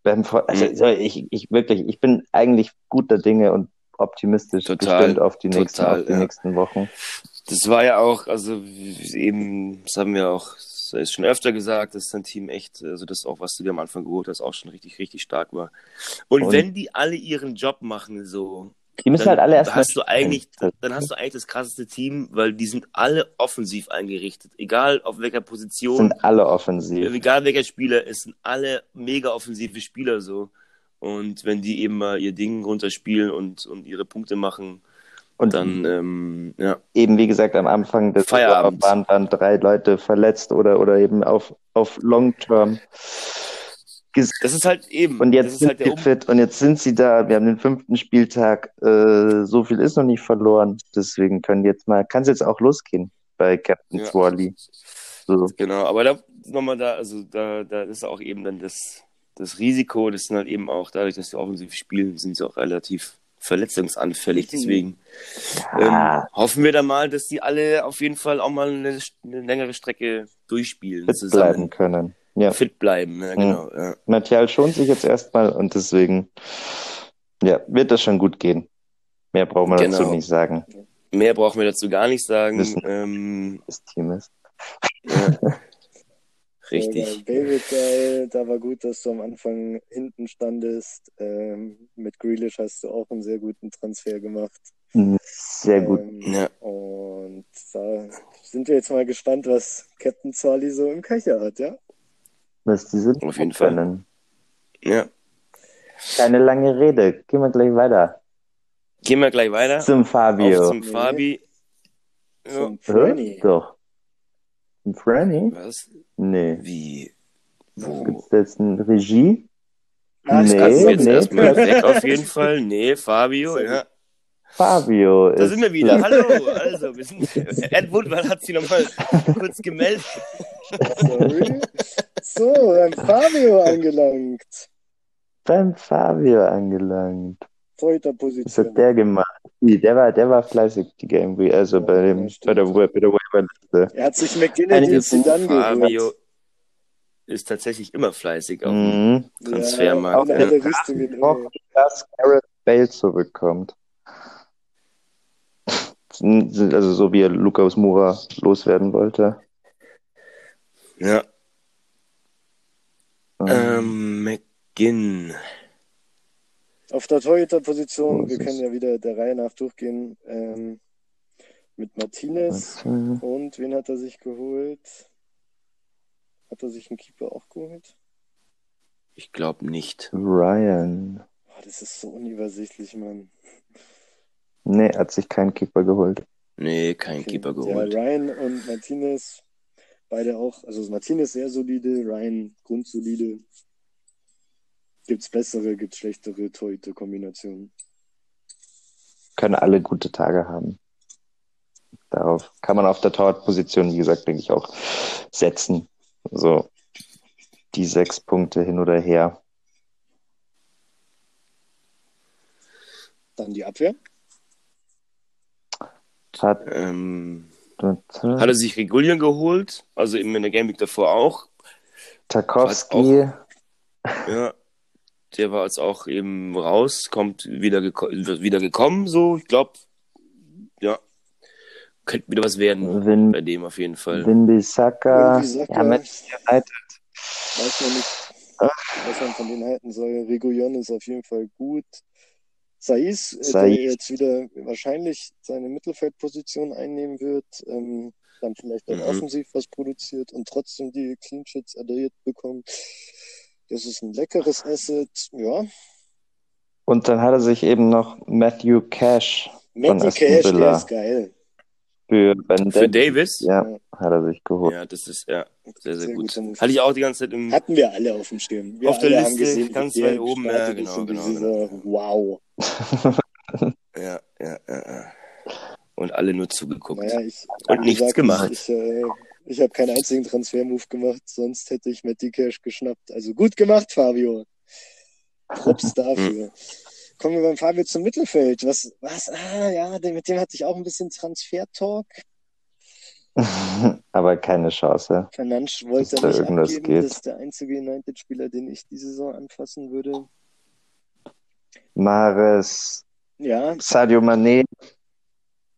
Bamford, also so, ich, ich wirklich, ich bin eigentlich guter Dinge und optimistisch Total, gestimmt auf die nächsten, total, auf die ja. nächsten Wochen. Das war ja auch, also eben, das haben wir auch ist schon öfter gesagt, dass dein Team echt, also das auch, was du dir am Anfang geholt hast, auch schon richtig, richtig stark war. Und, Und- wenn die alle ihren Job machen, so, Die müssen dann halt alle erst hast du eigentlich, dann hast du eigentlich das krasseste Team, weil die sind alle offensiv eingerichtet, egal auf welcher Position, sind alle offensiv. egal welcher Spieler, es sind alle mega offensive Spieler so. Und wenn die eben mal ihr Ding runterspielen und, und ihre Punkte machen, Und dann, ähm, ja, eben, wie gesagt, am Anfang des Feierabend. waren dann drei Leute verletzt oder, oder eben auf, auf Long Term. Das ist halt eben, Und jetzt sind halt sie um fit und jetzt sind sie da. Wir haben den fünften Spieltag. Äh, so viel ist noch nicht verloren. Deswegen können jetzt mal, kann es jetzt auch losgehen bei Captain Ja. Swally. So. Genau, aber da nochmal da, also da, da ist auch eben dann das, das Risiko, das sind halt eben auch dadurch, dass sie offensiv spielen, sind sie auch relativ verletzungsanfällig. Deswegen Ja. ähm, hoffen wir da mal, dass die alle auf jeden Fall auch mal eine, eine längere Strecke durchspielen. zusammen. bleiben können. Ja. Fit bleiben, ja, genau. Ja. Martial schont sich jetzt erstmal und deswegen ja, wird das schon gut gehen. Mehr brauchen wir dazu Genau. nicht sagen, Mehr brauchen wir dazu gar nicht sagen. Wissen. Ähm, das Team ist. ja. Richtig. geil. David geil, da war gut, dass du am Anfang hinten standest. Ähm, mit Grealish hast du auch einen sehr guten Transfer gemacht. Sehr gut. Ähm, Ja. Und da sind wir jetzt mal gespannt, was Captain Zolli so im Köcher hat, ja? Was die sind Auf jeden Fall. Ja. Keine lange Rede. Gehen wir gleich weiter. Gehen wir gleich weiter. Zum Fabio. Auf zum Nee. Fabi. Ja. Zum Hä? Franny. Doch. Ein Franny? Was? Nee. Wie? Wo? Gibt's jetzt eine Regie? Nee, das Kannst du jetzt nee. erstmal weg auf jeden Fall. Nee, Fabio, ja. Fabio Da ist sind wir wieder. Hallo. Also, wir sind. Ed Woodward hat sich nochmal kurz gemeldet. Sorry. So, beim Fabio angelangt. beim Fabio angelangt. Was Torhüterposition. hat der gemacht? Der war, der war fleißig, die Game also Ja, bei dem, ja, bei der, bei der Waiver-Liste. Er hat sich McGinnity Einige Zidane Fabio ist tatsächlich immer fleißig auf dem Mhm. Transfermarkt. Ja, Ja, alle Richtungen. Auch dass Gareth Bale zurückkommt. Also so wie er Lukas Moura loswerden wollte. Ja. Ähm, Ähm, McGinn. Auf der Torhüterposition, wir können ja wieder der Reihe nach durchgehen. Ähm, mit Martinez. warte. Und wen hat er sich geholt? Hat er sich einen Keeper auch geholt? Ich glaube nicht. Ryan. Boah, das ist so unübersichtlich, Mann. Nee, hat sich keinen Keeper geholt. Nee, kein Okay. Keeper geholt. Ja, Ryan und Martinez, beide auch. Also Martinez sehr solide, Ryan grundsolide. Gibt's bessere, gibt's schlechtere Torhüter-Kombinationen. Können alle gute Tage haben. Darauf kann man auf der Torwartposition, wie gesagt, denke ich auch setzen. So die sechs Punkte hin oder her. Dann die Abwehr. Hat, Ähm, hat er sich Regulien geholt? Also eben in der Game Week davor auch. Tarkowski, Ja. Der war jetzt auch eben raus, kommt wieder, geko wird wieder gekommen, so. Ich glaube, ja. Könnte wieder was werden Win, bei dem auf jeden Fall. Windisaka, Wan-Bissaka, ja, Manchester United. weiß man nicht, was man von denen halten soll. Reguilon ist auf jeden Fall gut. Saiz, äh, Saiz. der jetzt wieder wahrscheinlich seine Mittelfeldposition einnehmen wird, ähm, dann vielleicht auch Mhm. offensiv was produziert und trotzdem die Clean Sheets addiert bekommt. Das ist ein leckeres Asset. Ja, Und dann hat er sich eben noch Matthew Cash Aston Cash, der Villa. ist geil. für Ben Für. Davis? Ja, hat er sich geholt. Ja, das ist ja sehr, sehr, Sehr gut. Move. Hatte ich auch die ganze Zeit im. Hatten wir alle auf dem Schirm. Wir Auf der Liste, gesehen, ganz der weit oben, ja, genau, die genau, Saison. Wow. Ja, ja, ja. Und alle nur zugeguckt. Naja, ich, Und nichts gesagt, gemacht. Ich, äh, ich habe keinen einzigen Transfermove gemacht, sonst hätte ich Matty Cash geschnappt. Also gut gemacht, Fabio. Props dafür. Kommen wir beim Fabio zum Mittelfeld. Was, was? Ah, ja, mit dem hatte ich auch ein bisschen Transfer-Talk. Aber keine Chance. Fernandes wollte nicht abgeben. geht. Das ist der einzige United-Spieler, den ich die Saison anfassen würde. Mares, Ja, Sadio Mané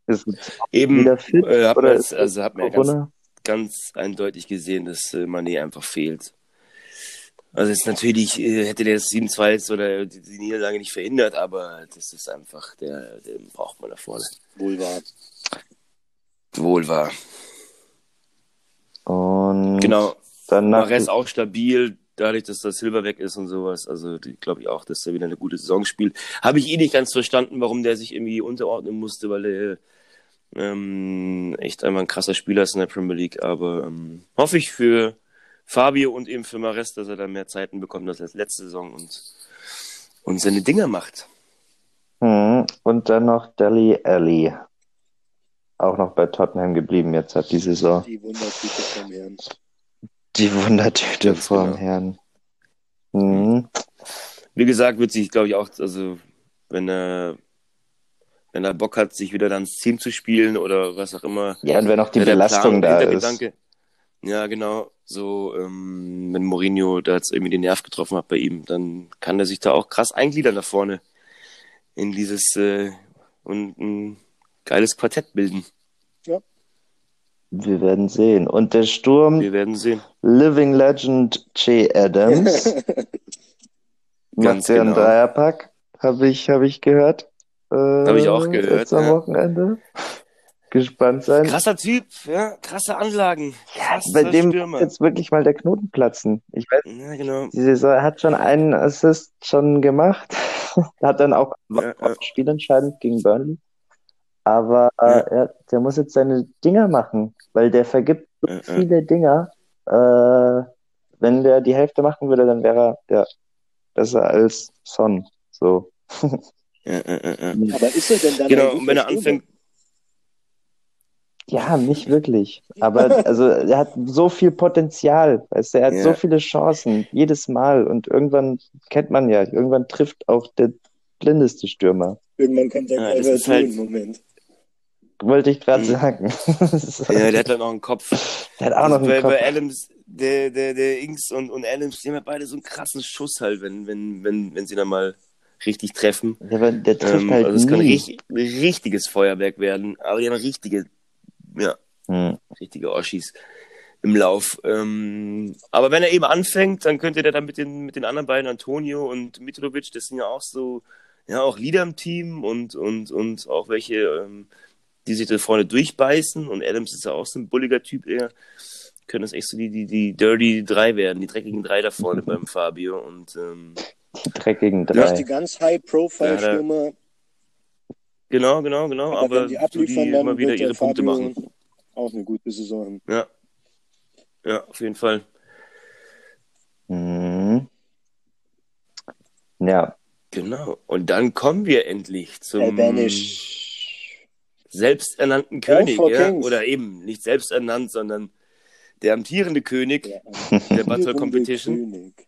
ist Eben, wieder fit äh, hat oder man ist jetzt, also hat man ja ganz, ganz eindeutig gesehen, dass äh, Mané einfach fehlt. Also jetzt natürlich äh, hätte der das 7-2 jetzt oder die, die Niederlage nicht verhindert, aber das ist einfach, der, den braucht man da vorne. wohl wahr. Wohl wahr. Und Genau. dann nach Mares auch stabil, dadurch, dass das Silber weg ist und sowas. Also glaube ich auch, dass er wieder eine gute Saison spielt. Habe ich eh nicht ganz verstanden, warum der sich irgendwie unterordnen musste, weil er ähm, echt einfach ein krasser Spieler ist in der Premier League. Aber ähm, hoffe ich für Fabio und eben für Mares, dass er da mehr Zeiten bekommt als letzte Saison und, und seine Dinger macht. Hm, und dann noch Deli Alli. Auch noch bei Tottenham geblieben jetzt hat die Saison. Die Wundertüte vom. Die Wundertüte Ganz vom genau. Herrn. Hm. Wie gesagt, wird sich, glaube ich, auch, also wenn er wenn er Bock hat, sich wieder dann ins Team zu spielen oder was auch immer. Ja, und wenn auch die Ja, Belastung Plan, da ist. Hintergedanke. Ja, genau. So, ähm, wenn Mourinho da jetzt irgendwie den Nerv getroffen hat bei ihm, dann kann er sich da auch krass eingliedern da vorne in dieses äh, und ein geiles Quartett bilden. Wir werden sehen. Und der Sturm, Wir werden sehen. Living Legend Che Adams, Ganz ja genau. Dreierpack, habe ich, hab ich gehört. Äh, Hab ich auch gehört, Jetzt am ja. Wochenende. Gespannt sein. Krasser Typ, ja, krasse Anlagen. Krasser Bei dem Stürmer. jetzt wirklich mal der Knoten platzen. Ich weiß, Ja, genau. die Saison er hat schon einen Assist schon gemacht. hat dann auch Ja, ja. spielentscheidend gegen Burnley. Aber äh, Ja. er, der muss jetzt seine Dinger machen, weil der vergibt so Ja, ja. viele Dinger. Äh, wenn der die Hälfte machen würde, dann wäre er ja, besser als Son. So. Ja, ja, ja, ja. Aber ist er denn dann Genau, und wenn er anfängt, Ja, nicht wirklich. Aber also er hat so viel Potenzial, weißt du, er hat Ja. so viele Chancen jedes Mal und irgendwann kennt man ja, irgendwann trifft auch der blindeste Stürmer. Irgendwann kommt der Ja, das ist halt... Moment. Wollte ich gerade Mhm. sagen. ja, der hat dann auch einen Kopf. Der hat auch noch bei, einen Kopf. bei Adams, der, der, der Inks und, und Adams, die haben ja beide so einen krassen Schuss halt, wenn, wenn, wenn, wenn sie dann mal richtig treffen. Der, der trifft Ähm, halt also es kann richtig, richtiges Feuerwerk werden, aber die haben richtige, ja, Hm. richtige Oschis im Lauf. Ähm, aber wenn er eben anfängt, dann könnte der dann mit den, mit den anderen beiden, Antonio und Mitrovic, das sind ja auch so, ja, auch Leader im Team und, und, und auch welche, ähm, die sich da vorne durchbeißen. Und Adams ist ja auch so ein bulliger Typ eher. Können das echt so die, die, die Dirty drei werden, die dreckigen drei da vorne beim Fabio. Und ähm, Die dreckigen Du hast drei. die ganz High-Profile-Stürmer, genau, genau, genau. aber, Aber, wenn die abliefern, die dann immer wieder ihre Punkte Fabio machen. auch eine gute Saison. Ja. Ja, auf jeden Fall. Mhm. Ja, Genau. Und dann kommen wir endlich zum Albanisch. Selbsternannten König, ja? Oder eben nicht selbst ernannt, sondern der amtierende König Ja, der Butler amtierende Competition. König.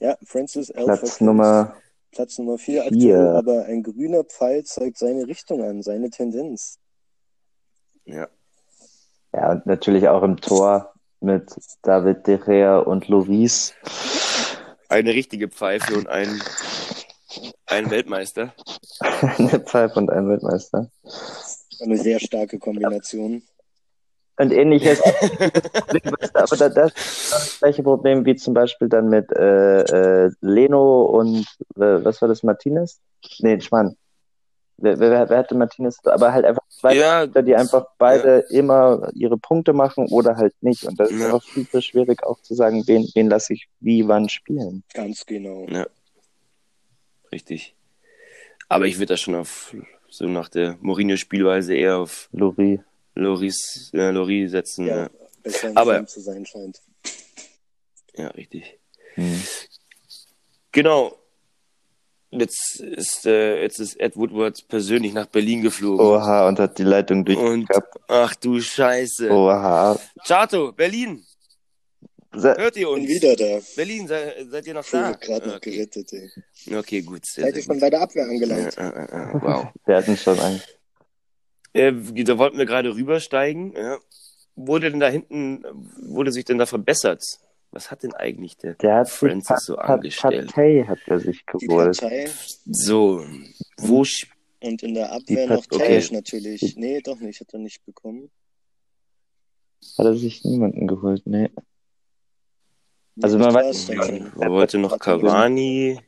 Ja, Francis Alpha Platz Kings. Nummer Platz Nummer 4 vier. aktuell, aber ein grüner Pfeil zeigt seine Richtung an, seine Tendenz. Ja. Ja, und natürlich auch im Tor mit David De Gea und Loris. Eine richtige Pfeife und ein, ein Weltmeister. Eine Pfeife und ein Weltmeister. Eine sehr starke Kombination. Und ähnliches. aber da, das ist das gleiche Problem wie zum Beispiel dann mit äh, äh, Leno und äh, was war das, Martinez? Nee, Schmarrn. Wer, wer, wer hatte Martinez? Aber halt einfach zwei Ja, die einfach beide immer ihre Punkte machen oder halt nicht. Und das ist Ja. auch super schwierig auch zu sagen, wen, wen lasse ich wie wann spielen. Ganz genau. ja. Richtig. Aber ich würde da schon auf, so nach der Mourinho-Spielweise eher auf Lori. Loris, äh, Lori setzen. Ja, Ja. besser Aber- zu sein scheint. ja, richtig. Hm. Genau. Jetzt ist, äh, jetzt ist Ed Woodward persönlich nach Berlin geflogen. Oha, und hat die Leitung Und, durchgehabt. ach du Scheiße. Oha. Chato, Berlin, Se hört ihr Bin uns? wieder da. Berlin, sei, seid ihr noch Puh, da? gerade noch okay. gerettet, ey. okay, gut. Sehr, Seid ihr schon bei der Abwehr Ja, angelangt? äh, äh, äh, wow. Wir hatten schon einen. Äh, da wollten wir gerade rübersteigen. Ja. Wurde denn da hinten, wurde sich denn da verbessert? Was hat denn eigentlich der, Der hat Francis sich so angestellt? Partei hat er sich geholt. So, wo sp- und in der Abwehr noch Pat- okay. Natürlich. Nee, doch nicht, hat er nicht bekommen. Hat er sich niemanden geholt, nee. Also Das man weiß- schon. wo wollte noch Cavani?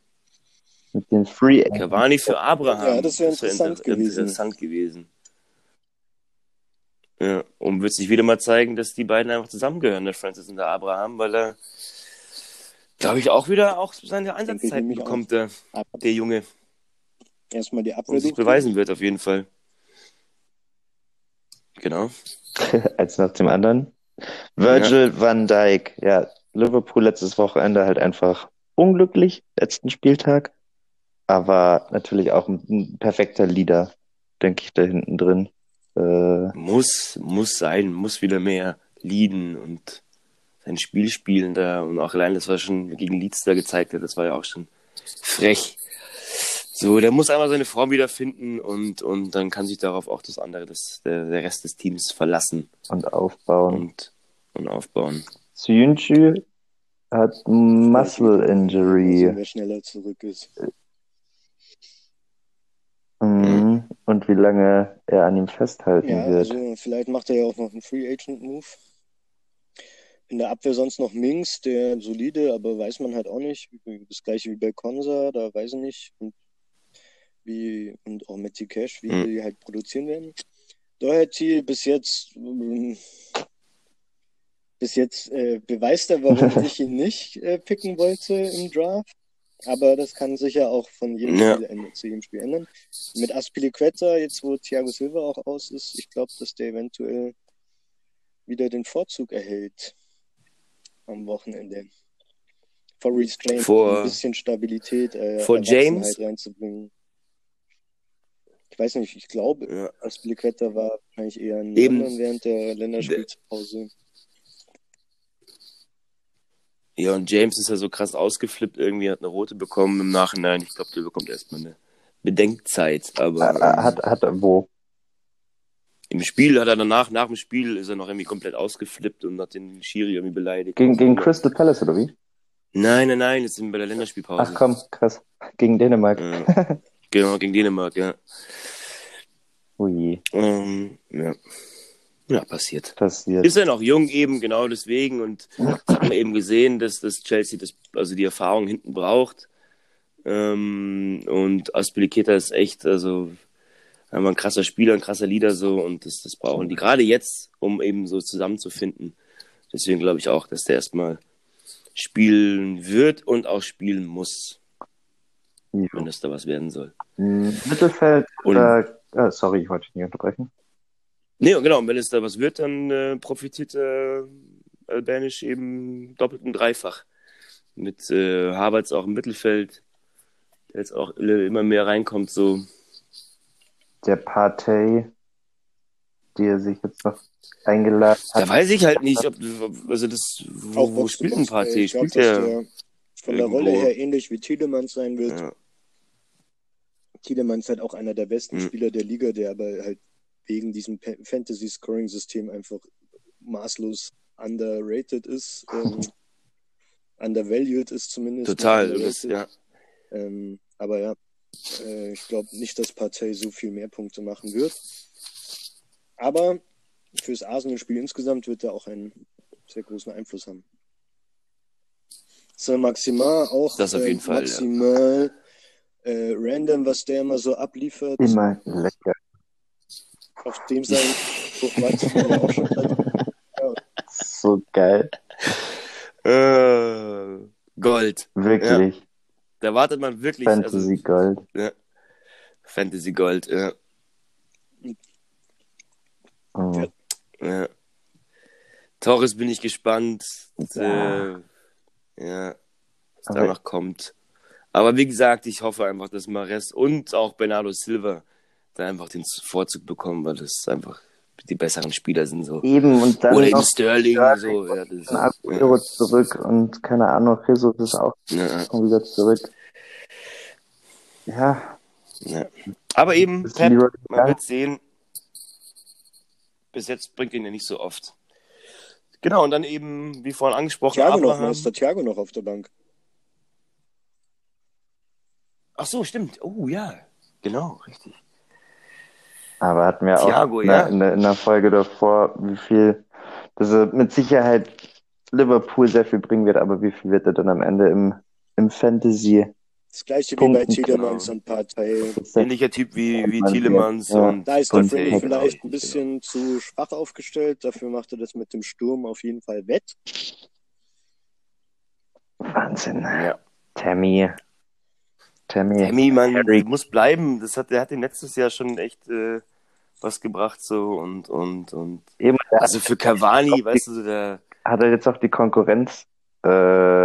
Mit den Free Cavani für Abraham. Ja, das wäre interessant inter- gewesen. interessant gewesen. Ja, und wird sich wieder mal zeigen, dass die beiden einfach zusammengehören, der Francis und der Abraham, weil er, glaube ich, auch wieder auch seine nämlich bekommt, der, der Junge. Erstmal die Abwehr Und sich beweisen wird, auf jeden Fall. Genau. als nach dem anderen. Virgil van Dijk, ja, Liverpool letztes Wochenende halt einfach unglücklich, letzten Spieltag. Aber natürlich auch ein, perfekter Leader, denke ich, da hinten drin. Äh, Muss, muss sein, muss wieder mehr leaden und sein Spiel spielen da und auch allein das, was schon gegen Leeds da gezeigt hat, das war ja auch schon frech. So, der muss einmal seine Form wiederfinden und, und dann kann sich darauf auch das andere, das, der, der Rest des Teams verlassen Und aufbauen. und, und aufbauen. Suyunchu hat Muscle Injury. Also, wer schneller zurück ist. Mhm. Und wie lange er an ihm festhalten Ja, wird. also vielleicht macht er ja auch noch einen Free Agent Move. In der Abwehr sonst noch Minks, der solide, aber weiß man halt auch nicht. Das gleiche wie bei Konsa, da weiß ich nicht. Und, wie, und auch mit Cash, wie Mhm. die halt produzieren werden. Doherty bis jetzt, ähm, bis jetzt äh, beweist er, warum ich ihn nicht äh, picken wollte im Draft. Aber das kann sich ja auch von jedem Ja. Spiel ändern, zu jedem Spiel ändern. Mit Aspilicueta, jetzt wo Thiago Silva auch aus ist, ich glaube, dass der eventuell wieder den Vorzug erhält am Wochenende. Vor Restraint, Vor- ein bisschen Stabilität, äh, vor James? Erwachsenheit reinzubringen. Ich weiß nicht, ich glaube, Ja. Aspilicueta war wahrscheinlich eher in Eben. Während der Länderspielpause. Ja, und James ist ja so krass ausgeflippt, irgendwie hat eine rote bekommen im Nachhinein. Ich glaube, der bekommt erstmal eine Bedenkzeit. Aber Äh, ähm, Hat, hat er wo? im Spiel hat er danach, nach dem Spiel, ist er noch irgendwie komplett ausgeflippt und hat den Schiri irgendwie beleidigt. Gegen, gegen Crystal Palace oder wie? Nein, nein, nein, jetzt sind wir bei der Länderspielpause. Ach komm, krass. Gegen Dänemark. Ja. genau, gegen Dänemark, ja. Ui, Ähm, ja. Ja, passiert. passiert. Ist er noch jung eben, genau deswegen. Und das hat man eben gesehen, dass, dass Chelsea das, also die Erfahrung hinten braucht. Ähm, und Aspilicueta ist echt, also einfach ein krasser Spieler, ein krasser Leader so. Und das, das brauchen die gerade jetzt, um eben so zusammenzufinden. Deswegen glaube ich auch, dass der erstmal spielen wird und auch spielen muss, wenn das da was werden soll. Mittelfeld Und- oder, äh, sorry, ich wollte dich nicht unterbrechen. Nee, genau, und wenn es da was wird, dann äh, profitiert äh, Albanisch eben doppelt und dreifach. Mit äh, Havertz auch im Mittelfeld, der jetzt auch immer mehr reinkommt, so. Der Partey, die er sich jetzt noch eingeladen Da hat. weiß ich halt nicht, ob, also das, wo, Auch wo spielt ein Partey? Spielt dass der? der von der irgendwo? Rolle her ähnlich wie Tielemans sein wird. Ja, Tielemans ist halt auch einer der besten Mhm. Spieler der Liga, der aber halt wegen diesem Fantasy-Scoring-System einfach maßlos underrated ist. Ähm, undervalued ist zumindest. total. Das, underrated. ja. Ähm, aber ja, äh, ich glaube nicht, dass Partey so viel mehr Punkte machen wird. Aber fürs Arsenal-Spiel insgesamt wird er auch einen sehr großen Einfluss haben. So Maximal auch Das auf äh, jeden Fall, ja. maximal äh, random, was der immer so abliefert. Immer lecker. Auf dem sein ja auch schon halt, So geil. Äh, Gold. Wirklich. Da wartet man wirklich. Also, Fantasy Gold. ja. Fantasy Gold, ja. Oh. Ja. Torres bin ich gespannt. Ja. Äh, ja, was Aber- da noch kommt. Aber wie gesagt, ich hoffe einfach, dass Mares und auch Bernardo Silva da einfach den Vorzug bekommen, weil das einfach die besseren Spieler sind so. Eben, und dann Oder eben Sterling, Sterling so. Ja, das ein Aguero zurück und keine Ahnung, Jesus ist auch ja, schon wieder zurück. Ja, ja. Aber eben, ist Pep, man wird sehen. Bis jetzt bringt ihn ja nicht so oft. Genau, und dann eben, wie vorhin angesprochen, Thiago noch, Abraham. ist der Thiago noch auf der Bank. Ach so, stimmt. Oh ja, genau, richtig. Aber hatten wir Thiago, auch in, ja. der, in, der, in der Folge davor, wie viel, dass er mit Sicherheit Liverpool sehr viel bringen wird, aber wie viel wird er dann am Ende im, im Fantasy? Das gleiche wie Punkten, bei Tielemans genau. und Partey. Ähnlicher Typ wie, wie Tielemans ja. und Da ist der Heck. vielleicht ein bisschen zu schwach aufgestellt. Dafür macht er das mit dem Sturm auf jeden Fall wett. Wahnsinn. Ja. Tammy. Tammy. Tammy, man Harry. muss bleiben. Das hat, der hat ihm letztes Jahr schon echt äh, was gebracht so und und und Eben, also für Cavani, weißt du, der hat er jetzt auch die Konkurrenz äh,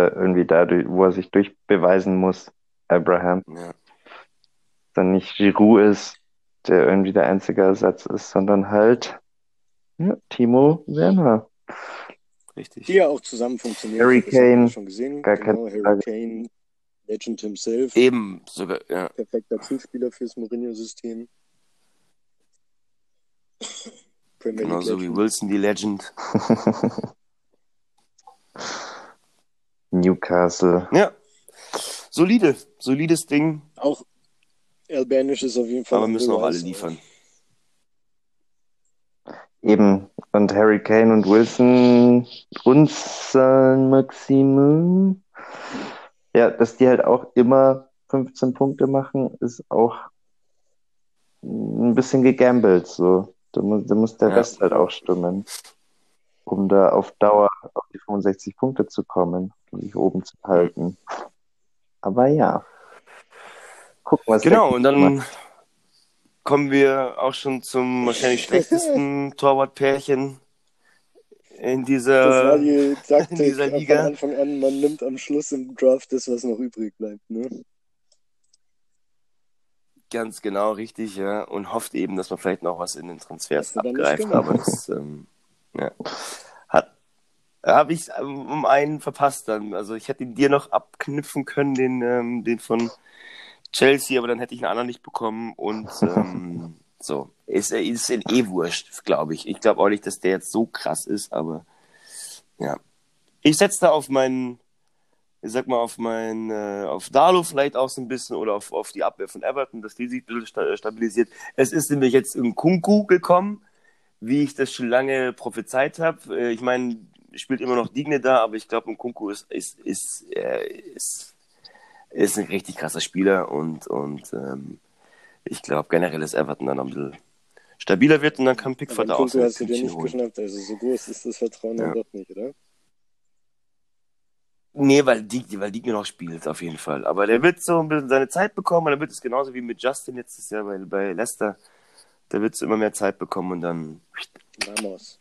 irgendwie dadurch, wo er sich durchbeweisen muss, Abraham. ja, Dann nicht Giroud ist, der irgendwie der einzige Ersatz ist, sondern halt ja, Timo Werner. richtig. Die ja auch zusammen funktionieren. Harry Das haben wir Kane, schon gesehen. gar genau, Harry Frage. Kane Legend himself. Eben, sogar, ja. Perfekter Zielspieler fürs Mourinho-System. Premier Genauso wie. Wilson, die Legend. Newcastle. Ja. Solide, solides Ding, Auch Albanisch ist auf jeden Fall. aber ein müssen auch alle liefern. Eben. Und Harry Kane und Wilson, Runzan Maxime. Ja, dass die halt auch immer 15 Punkte machen, ist auch ein bisschen gegambelt. So. Da muss, da muss der Ja. Rest halt auch stimmen, um da auf Dauer auf die 65 Punkte zu kommen und sich oben zu halten. Aber ja. Gucken, was Genau, und dann kommen wir auch schon zum wahrscheinlich schlechtesten Torwartpärchen in Das war dieser. die Taktik in dieser von Liga. Anfang an. Man nimmt am Schluss im Draft das, was noch übrig bleibt. Ne? Ganz genau, richtig, ja. Und hofft eben, dass man vielleicht noch was in den Transfers abgreift. Aber das ähm, ja. hat habe ich um einen verpasst dann. Also ich hätte ihn dir noch abknüpfen können, den, ähm, den von Chelsea, aber dann hätte ich einen anderen nicht bekommen. Und ähm, so. Ist, äh, ist in eh wurscht, glaube ich. Ich glaube auch nicht, dass der jetzt so krass ist, aber ja. Ich setze da auf meinen, ich sag mal, auf mein, äh, auf Darlow vielleicht auch so ein bisschen oder auf, auf die Abwehr von Everton, dass die sich ein bisschen sta- stabilisiert. Es ist nämlich jetzt in Kunku gekommen, wie ich das schon lange prophezeit habe. Äh, ich meine, spielt immer noch Digne da, aber ich glaube, Kunku ist, ist, ist, äh, ist, ist ein richtig krasser Spieler und, und ähm, ich glaube generell, dass Everton dann noch ein bisschen stabiler wird und dann kann Pickford den auch Kunku sein hast du dir Pünktchen nicht holen. geschnappt. Also so groß ist das Vertrauen dann Ja. doch nicht, oder? Nee, weil Digne, weil Digne noch spielt, auf jeden Fall. Aber der wird so ein bisschen seine Zeit bekommen und dann wird es genauso wie mit Justin letztes Jahr bei, bei Leicester. Da wird es immer mehr Zeit bekommen und dann, Vamos.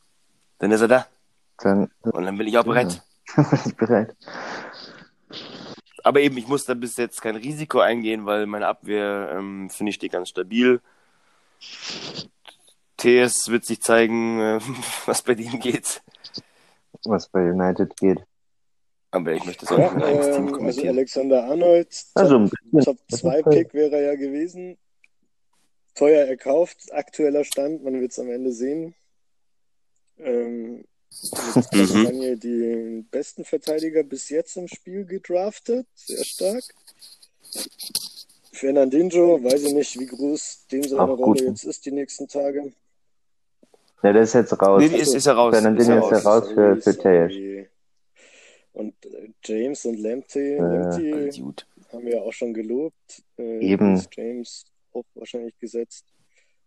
dann ist er da. Dann Und dann bin ich auch bereit. bin ich bereit. Aber eben, ich muss da bis jetzt kein Risiko eingehen, weil meine Abwehr, ähm, finde ich, steht ganz stabil. TS wird sich zeigen, äh, was bei dem geht. Was bei United geht. Aber ich möchte es auch Ja, nicht ins Team ähm, also kommentieren. Alexander Arnold, Also ein Top, bisschen. Top 2 Pick wäre er ja gewesen. Teuer erkauft, aktueller Stand, man wird es am Ende sehen. Ähm, mit. Castagne die besten Verteidiger bis jetzt im Spiel gedraftet, sehr stark. Fernandinho, weiß ich nicht, wie groß dem seine Auch Rolle gut. jetzt ist die nächsten Tage. Ja, der ist jetzt raus. Nee, ist, ist er raus. Fernandinho Ist er ist ja raus. raus für, für Tejes. Und äh, James und Lamptey, Äh, haben wir ja auch schon gelobt. Äh, Eben. James auch wahrscheinlich gesetzt.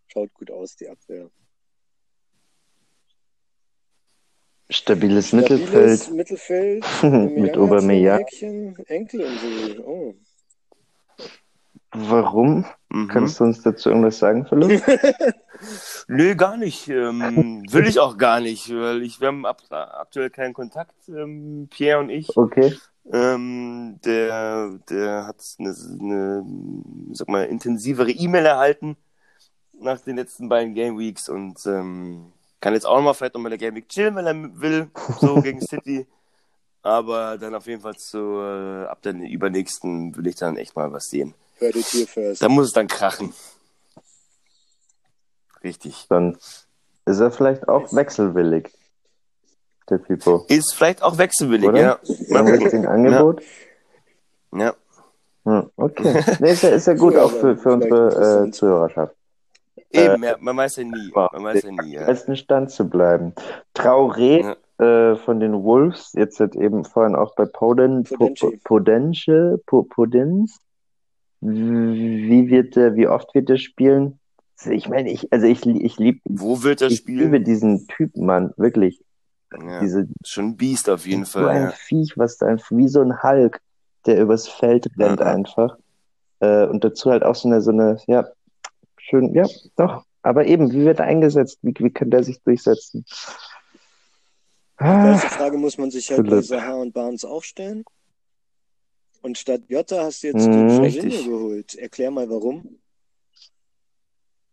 Schaut gut aus, die Abwehr. Stabiles Stabiles Mittelfeld Mittelfeld. mit Häkchen, Enkel und so. Oh. Warum? Mhm. Kannst du uns dazu irgendwas sagen, Philipp? Nö, gar nicht. Ähm, will ich auch gar nicht, weil ich, wir haben ab, aktuell keinen Kontakt, ähm, Pierre und ich. Okay. Ähm, der, der hat eine, eine, sag mal, intensivere E-Mail erhalten nach den letzten beiden Game Weeks und ähm, kann jetzt auch noch mal vielleicht noch mal der Game Week chillen, wenn er will, so gegen City. Aber dann auf jeden Fall zu, äh, ab der übernächsten will ich dann echt mal was sehen. Hört it here first. Da muss es dann krachen. Richtig. Dann ist er vielleicht auch wechselwillig. Der Pipo. Ist vielleicht auch wechselwillig, Oder? ja. Mal gucken. Angebot? Ja. Hm, okay. Nee, ist ja, ist ja gut Ja, auch für, für unsere äh. Zuhörerschaft. Eben, ja, man weiß ja nie. Man weiß ja nie, ja. besten Stand zu bleiben. Traoré äh, von den Wolves, jetzt hat eben vorhin auch bei Poden. Podence, po, Podence. Wie wird der, wie oft wird der spielen? Ich meine, ich, also ich, ich liebe Wo wird er ich spielen? liebe diesen Typen, Mann, wirklich. Ja, Diese, schon ein Biest auf jeden so Fall. ein Ja. Viech, was da einfach, wie so ein Hulk, der übers Feld rennt Ja. einfach. Äh, und dazu halt auch so eine, so eine, ja, schön, ja, doch. Aber eben, wie wird er eingesetzt? Wie, wie kann der sich durchsetzen? Die Ah, erste Frage muss man sich halt bei Philipp. Saha und Barnes auch stellen. Und statt Jota hast du jetzt den Jorginho geholt. Erklär mal warum.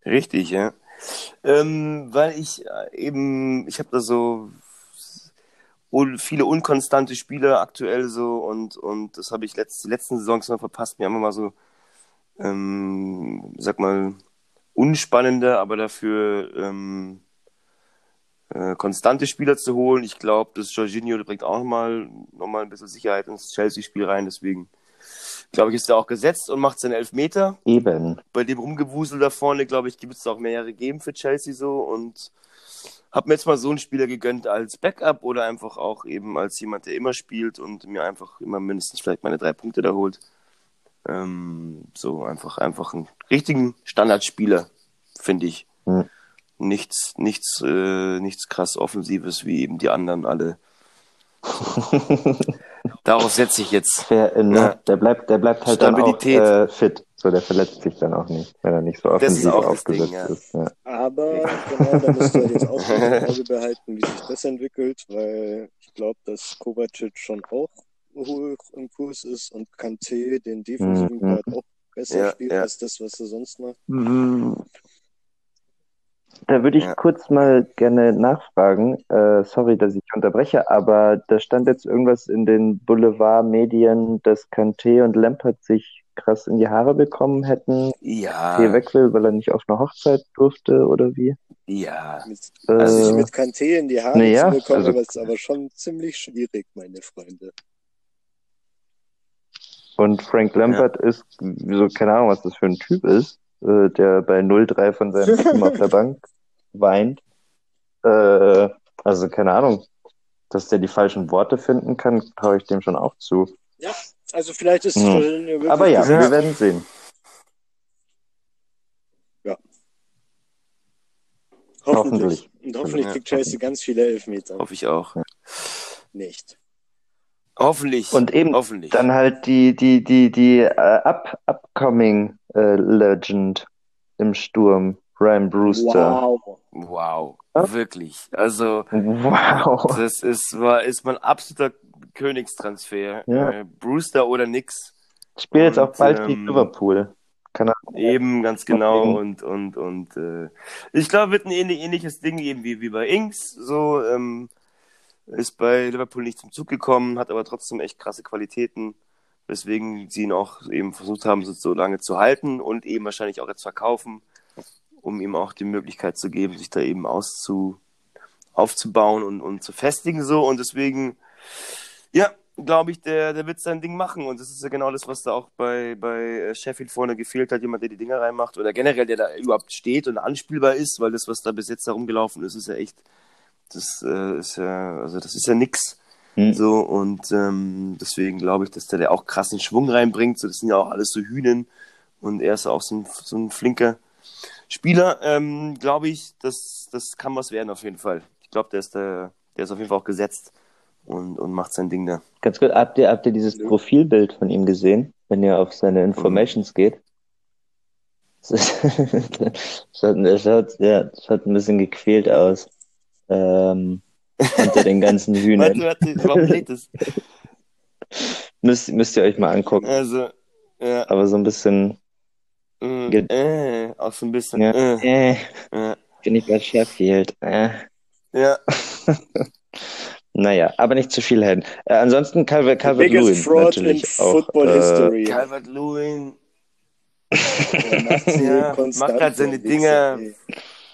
Richtig, ja. Ähm, weil ich äh, eben, ich habe da so un viele unkonstante Spieler aktuell so und, und das habe ich letzt, die letzten Saisons noch verpasst. Wir haben immer so, ähm, sag mal, unspannende, aber dafür ähm, äh, konstante Spieler zu holen. Ich glaube, das Jorginho bringt auch nochmal noch mal ein bisschen Sicherheit ins Chelsea-Spiel rein. Deswegen glaube ich, ist er auch gesetzt und macht seinen Elfmeter. Eben. Bei dem Rumgewusel da vorne, glaube ich, gibt es auch mehrere geben für Chelsea so und habe mir jetzt mal so einen Spieler gegönnt als Backup oder einfach auch eben als jemand, der immer spielt und mir einfach immer mindestens vielleicht meine drei Punkte da holt. Ähm, so einfach, einfach einen richtigen Standardspieler, finde ich. Hm. Nichts, nichts, äh, nichts krass Offensives wie eben die anderen alle. Darauf setze ich jetzt. Fair enough. Ja. Der bleibt, der bleibt halt dann auch Stabilität. äh, fit. So, der verletzt sich dann auch nicht, wenn er nicht so ist offensiv das aufgesetzt Ding, ja. ist. Ja. Aber genau, da müsst ihr halt jetzt auch im Auge behalten, wie sich das entwickelt, weil ich glaube, dass Kovacic schon auch hoch im Kurs ist und Kanté den defensiven Mhm. Part auch besser Ja, spielt ja. als das, was er sonst macht. Da würde ich Ja. kurz mal gerne nachfragen. Äh, sorry, dass ich unterbreche, aber da stand jetzt irgendwas in den Boulevardmedien, dass Kanté und Lampert sich krass in die Haare bekommen hätten. Ja, Kanté weg will, weil er nicht auf eine Hochzeit durfte oder wie? ja. Mit, Äh, also sich mit Kanté in die Haare naja, zu bekommen, also- aber ist aber schon ziemlich schwierig, meine Freunde. Und Frank Lampert ist, so keine Ahnung, was das für ein Typ ist, äh, der bei 0-3 von seinem Team auf der Bank weint. Äh, also keine Ahnung, dass der die falschen Worte finden kann, traue ich dem schon auch zu. Also vielleicht ist Hm. Jorginho wirklich Aber ja, Ja. wir werden sehen. hoffentlich. Und hoffentlich Ja. kriegt Chelsea ganz viele Elfmeter. Hoffe ich auch. Nicht. Hoffentlich. Und eben Hoffentlich. dann halt die, die, die, die äh, up, upcoming äh, Legend im Sturm, Ryan Brewster. Wow. Wow. Ja. Wirklich. Also, Wow. das ist, war, ist mein absoluter Königstransfer. Ja. Äh, Brewster oder nix. Spielt jetzt auch bald ähm, gegen Liverpool. Kann er, Eben, ganz genau. Und, und, und äh, ich glaube, wird ein ähnlich, ähnliches Ding geben wie, wie bei Ings. So, ähm, ist bei Liverpool nicht zum Zug gekommen, hat aber trotzdem echt krasse Qualitäten, weswegen sie ihn auch eben versucht haben, so, lange zu halten und eben wahrscheinlich auch jetzt verkaufen, um ihm auch die Möglichkeit zu geben, sich da eben auszu, aufzubauen und, und zu festigen so. Und deswegen, ja, glaube ich, der, der wird sein Ding machen. Und das ist ja genau das, was da auch bei, bei äh, Sheffield vorne gefehlt hat, jemand, der die Dinger reinmacht oder generell, der da überhaupt steht und anspielbar ist, weil das, was da bis jetzt herumgelaufen ist, ist ja echt, das äh, ist ja, also das ist ja nix. Hm. So, und ähm, deswegen glaube ich, dass der, der auch krassen Schwung reinbringt. So, das sind ja auch alles so Hühnen und er ist auch so ein, so ein flinker Spieler. Ähm, glaube ich, das, das kann was werden auf jeden Fall. Ich glaube, der ist der, der ist auf jeden Fall auch gesetzt und, und macht sein Ding da. Ganz gut, habt ihr, habt ihr dieses Profilbild von ihm gesehen, wenn ihr auf seine Informations geht? Das, ist- das, schaut, das, schaut, ja, das schaut ein bisschen gequält aus. Ähm, unter den ganzen Hühnern. Warte, warte, warum lädt das? Müsst, müsst ihr euch mal angucken. Also, ja, Aber so ein bisschen, Ge- äh, auch so ein bisschen, ja, äh, äh, bin ich bei Sheffield. Äh. ja. Naja, aber nicht zu viel hin. Äh, ansonsten Calvert, Calvert Lewin biggest fraud in natürlich auch. football Äh, history. Calvert Lewin, ja, macht halt seine Dinger.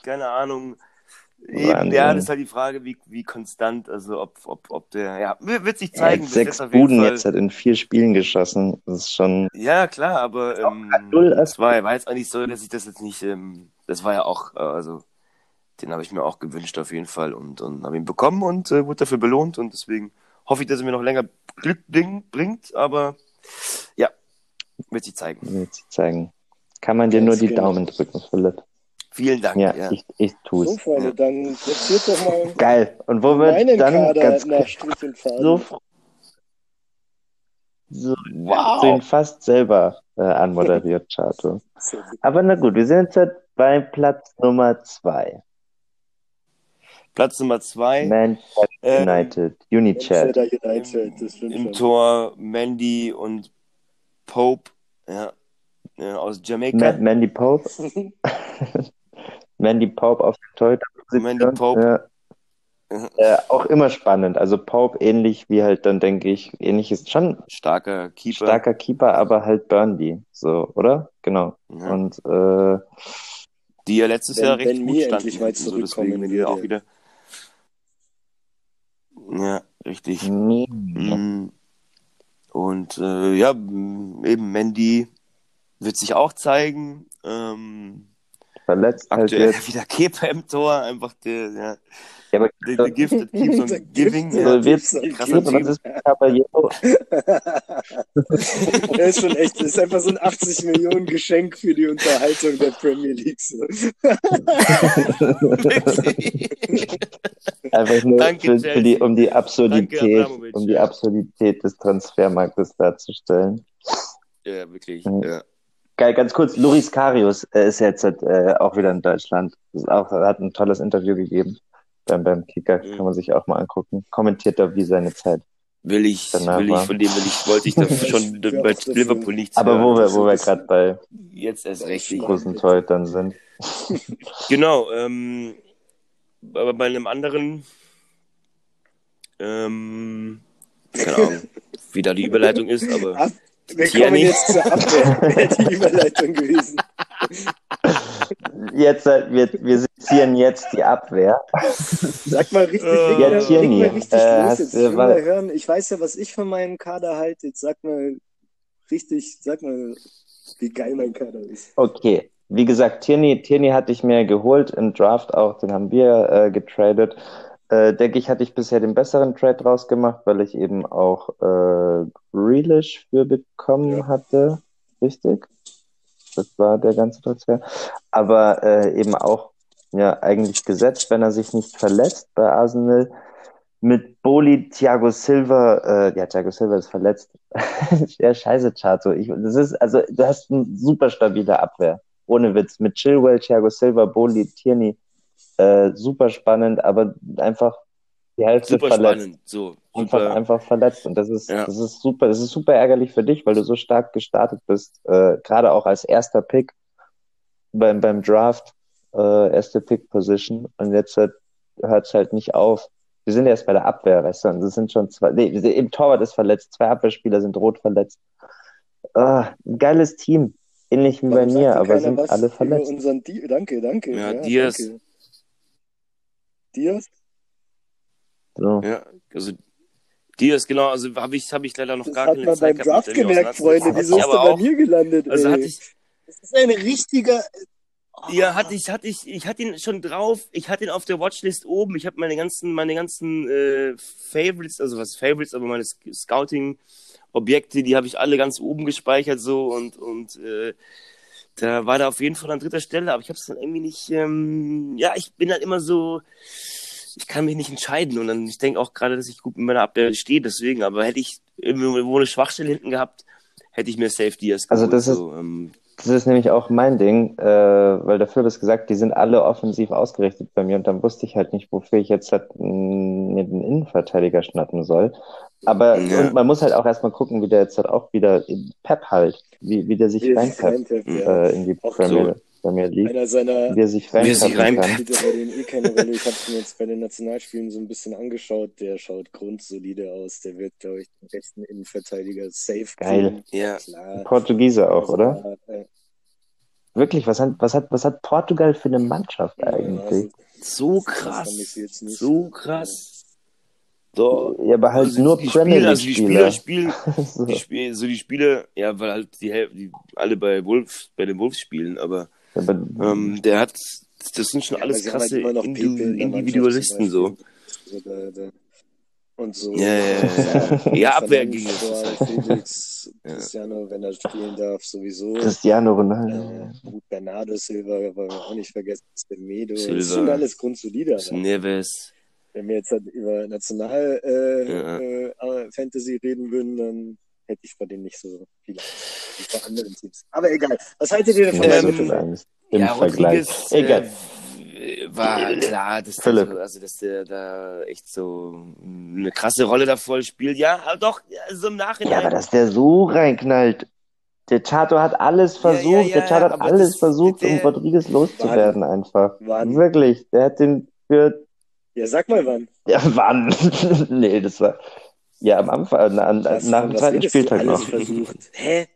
Keine Ahnung. Eben, ja, das ist halt die Frage, wie, wie konstant, also ob, ob, ob der, ja, wird sich zeigen. bis sechs jetzt Buden Fall. jetzt hat in vier Spielen geschossen. Das ist schon. Ja, klar, aber ähm, null das war, war jetzt auch nicht so, dass ich das jetzt nicht, ähm, das war ja auch, äh, also den habe ich mir auch gewünscht auf jeden Fall und, und habe ihn bekommen und äh, wurde dafür belohnt und deswegen hoffe ich, dass er mir noch länger Glück bring, bringt, aber ja, wird sich zeigen. Wird sich zeigen. Kann man dir Ganz nur die genau. Daumen drücken, Philipp. Vielen Dank. Ja, Ja, ich, ich tue So, es. Freunde, Ja. dann platziert doch mal Geil. Und wo wird meinen dann Kader ganz nach so, so, Wow. so ihn fast selber äh, anmoderiert, Chato. Aber na gut, wir sind jetzt halt bei Platz Nummer zwei. Platz Nummer zwei. Manchester ähm, United, Unichat. Manchester United, Im schon. Tor Mandy und Pope, ja, ja aus Ma Jamaika. Mandy Pope. Mandy Pope auf der Torhüterposition. Mandy Pope. Ja. Äh, auch immer spannend. Also Pope ähnlich wie halt dann, denke ich, ähnlich ist schon Starker Keeper. starker Keeper, aber halt Burnley. So, oder? Genau. Ja. Und äh, die ja letztes Wenn- Jahr recht wenn gut standen. mal so deswegen wenn die da auch wieder. Ja, richtig. nee. Mm. Und äh, ja, eben Mandy wird sich auch zeigen. Ähm, verletzt halt aktuell jetzt. wieder Keeper im Tor, einfach der, ja, Ja, aber the, the gift that keeps on Der giving. Also wird krasser Typ. ist Caballero? Er ist schon echt, das ist einfach so ein 80 Millionen Geschenk für die Unterhaltung der Premier League. So. Einfach nur Danke, für, für die, um die Danke, Absurdität, Abramovic, um die. Absurdität des Transfermarktes darzustellen. ja, wirklich. Mhm. Ja. Geil, ganz kurz, Loris Karius äh, ist jetzt äh, auch wieder in Deutschland. Das ist auch, er hat ein tolles Interview gegeben beim, beim Kicker, Mhm. kann man sich auch mal angucken. Kommentiert da wie seine Zeit. Will ich, Danach will ich, von dem will ich, wollte ich da schon bei. Liverpool nichts Aber wo wir, wo wir gerade bei Jetzt erst recht. großen Torhütern sind. Genau, ähm, aber bei einem anderen, ähm, keine Ahnung, wie da die Überleitung ist, aber Ab, wir Tierney. kommen jetzt zur Abwehr. Wäre die Überleitung gewesen. Jetzt, äh, wir, wir sezieren jetzt die Abwehr. Sag mal richtig, Äh, Ja, mal, Tierney, mal richtig äh, los jetzt. du- Ich will war- mal hören. Ich weiß ja, was ich von meinem Kader halte. Jetzt sag mal richtig, sag mal, wie geil mein Kader ist. Okay, wie gesagt, Tierney, Tierney hatte ich mir geholt im Draft auch, den haben wir äh, getradet. Äh, denke ich, hatte ich bisher den besseren Trade rausgemacht, weil ich eben auch äh, Grealish für bekommen Ja. hatte. Richtig? Das war der ganze Transfer. Aber äh, eben auch ja eigentlich gesetzt, wenn er sich nicht verletzt bei Arsenal. Mit Boli, Thiago Silva, äh, ja, Thiago Silva ist verletzt. ja, scheiße, Chato. Ich, das ist, also, du hast eine super stabile Abwehr. Ohne Witz. Mit Chilwell, Thiago Silva, Boli, Tierney. Äh, super spannend, aber einfach die Hälfte super verletzt. spannend. So, Einfach, super. einfach verletzt. Und das ist, Ja. das ist super, das ist super ärgerlich für dich, weil du so stark gestartet bist, äh, gerade auch als erster Pick beim, beim Draft, äh, erste Pick-Position. Und jetzt hört es halt nicht auf. Wir sind erst bei der Abwehr, weißt du, und das sind schon zwei, nee, im Torwart ist verletzt, zwei Abwehrspieler sind rot verletzt. Ah, ein geiles Team. Ähnlich wie bei Warum mir, aber sind alle verletzt. Unseren Di danke, danke. Ja, Diaz. Danke. Diaz? So. Ja, also Diaz, genau, also habe ich, hab ich leider noch Das gar hat keine man Zeit beim gehabt, Draft mich damit gemerkt, Freunde. Wieso ist er bei mir gelandet? also ey? hatte ich, das ist ein richtiger. Ja, hatte ich, hatte ich, ich hatte ihn schon drauf. Ich hatte ihn auf der Watchlist oben. Ich habe meine ganzen, meine ganzen äh, Favorites, also was Favorites, aber meine Sc- Scouting-Objekte, die habe ich alle ganz oben gespeichert so und und äh, da war da auf jeden Fall an dritter Stelle, aber ich habe es dann irgendwie nicht. Ähm, ja, ich bin halt immer so. Ich kann mich nicht entscheiden und dann ich denke auch gerade, dass ich gut mit meiner Abwehr stehe, deswegen. Aber hätte ich irgendwo eine Schwachstelle hinten gehabt, hätte ich mir Safe Diaz Also das ist- so, ähm, Das ist nämlich auch mein Ding, äh, weil Philipp es gesagt, die sind alle offensiv ausgerichtet bei mir und dann wusste ich halt nicht, wofür ich jetzt halt den Innenverteidiger schnappen soll. Aber Ja. und man muss halt auch erstmal gucken, wie der jetzt halt auch wieder in Pep halt, wie, wie der sich reinpeppt ja. äh, in die Auch Premier, Premier League, Einer seiner wie er sich reinpeppen kann. reinpeppt. spielt ja bei denen eh keine Rolle. Ich habe ihn jetzt bei den Nationalspielen so ein bisschen angeschaut. Der schaut grundsolide aus. Der wird, glaube ich, den besten Innenverteidiger safe Geil. ja. Klar. Portugiese auch, Also, oder? äh, Wirklich, was hat, was hat, was hat Portugal für eine Mannschaft ja, eigentlich? So Das krass. So krass. So. Ja, aber halt Also nur die Premier Spieler, also die. Spieler spielen, So. die Spiel, so die Spiele, ja, weil halt die, die alle bei Wolves, bei den Wolves spielen, aber Aber, ähm, der hat, das sind schon Ja, alles halt krasse immer noch Indu Pepe in der Individualisten so. Beispiel. Also da, da. Und so. Ja, ja, ja. Ja, Abwehr ging es. Felix, Ja. Cristiano, wenn er spielen darf, sowieso. Cristiano Ronaldo. Äh, gut, Bernardo Silva wollen wir auch nicht vergessen. Semedo. Silva. Das ist schon alles grundsolide. Das aber Neves. Wenn wir jetzt halt über National äh, Ja. äh, äh, Fantasy reden würden, dann hätte ich vor denen nicht so viel Angst wie vor anderen Teams. Aber egal. Was haltet ihr denn von Ja, Ähm. Im ja, Vergleich. Rodriguez, Egal. Äh, war klar, dass der, Philipp. so, also, dass der da echt so eine krasse Rolle da voll spielt. Ja, aber doch, ja, so im Nachhinein. Ja, aber dass der so reinknallt. Der Chato hat alles Ja, versucht. ja, ja, der Chato hat alles das- versucht, der- um Rodriguez loszuwerden einfach. Wann? Wirklich. Der hat den für Ja, sag mal wann. Ja, wann? nee, das war ja am Anfang, na, na, Was, nach dem zweiten? Spieltag alles noch. versucht. Hä?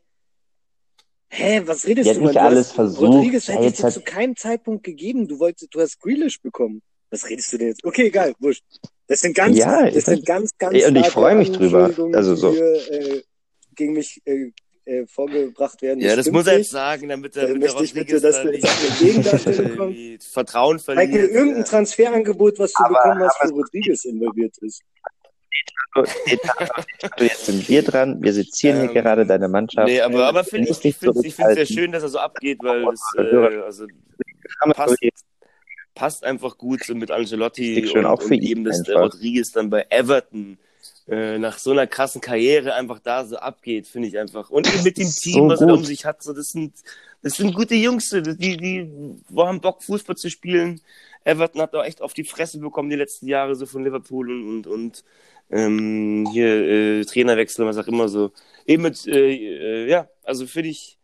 Hä, was redest Ja, du? nicht? Du alles hast, versucht. Rodriguez Ja, hätte ich jetzt hat- zu keinem Zeitpunkt gegeben. Du wolltest, du hast Grealish bekommen. Was redest du denn jetzt? Okay, egal, wurscht. Das sind ganz, Ja, das sind ganz, ganz Ey, und ich starke freu mich drüber. Also so. hier, äh, gegen mich äh, äh, vorgebracht werden. Ja, das muss er jetzt sagen, damit Da er damit der möchte ich bitte, dass da du nicht jetzt eine Gegendarstellung kommst. Vertrauen verliert. irgendein Ja. Transferangebot, was du Aber- bekommen hast, wo Rodriguez involviert ist. Du, jetzt sind wir dran. Wir sezieren hier Ähm, gerade deine Mannschaft. Nee, aber, aber find, ich, ich finde es sehr schön, dass er so abgeht, weil es äh, also passt, passt einfach gut so mit Ancelotti schön, und, auch für und ihn eben, dass der. Rodriguez dann bei Everton äh, nach so einer krassen Karriere einfach da so abgeht, finde ich einfach. Und eben mit dem So Team, was er um sich hat, so das sind das sind gute Jungs, so, die die haben Bock Fußball zu spielen. Everton hat da echt auf die Fresse bekommen die letzten Jahre so von Liverpool und und, und ähm, hier äh, Trainerwechsel, was auch immer so. Eben mit äh, äh, ja, also finde ich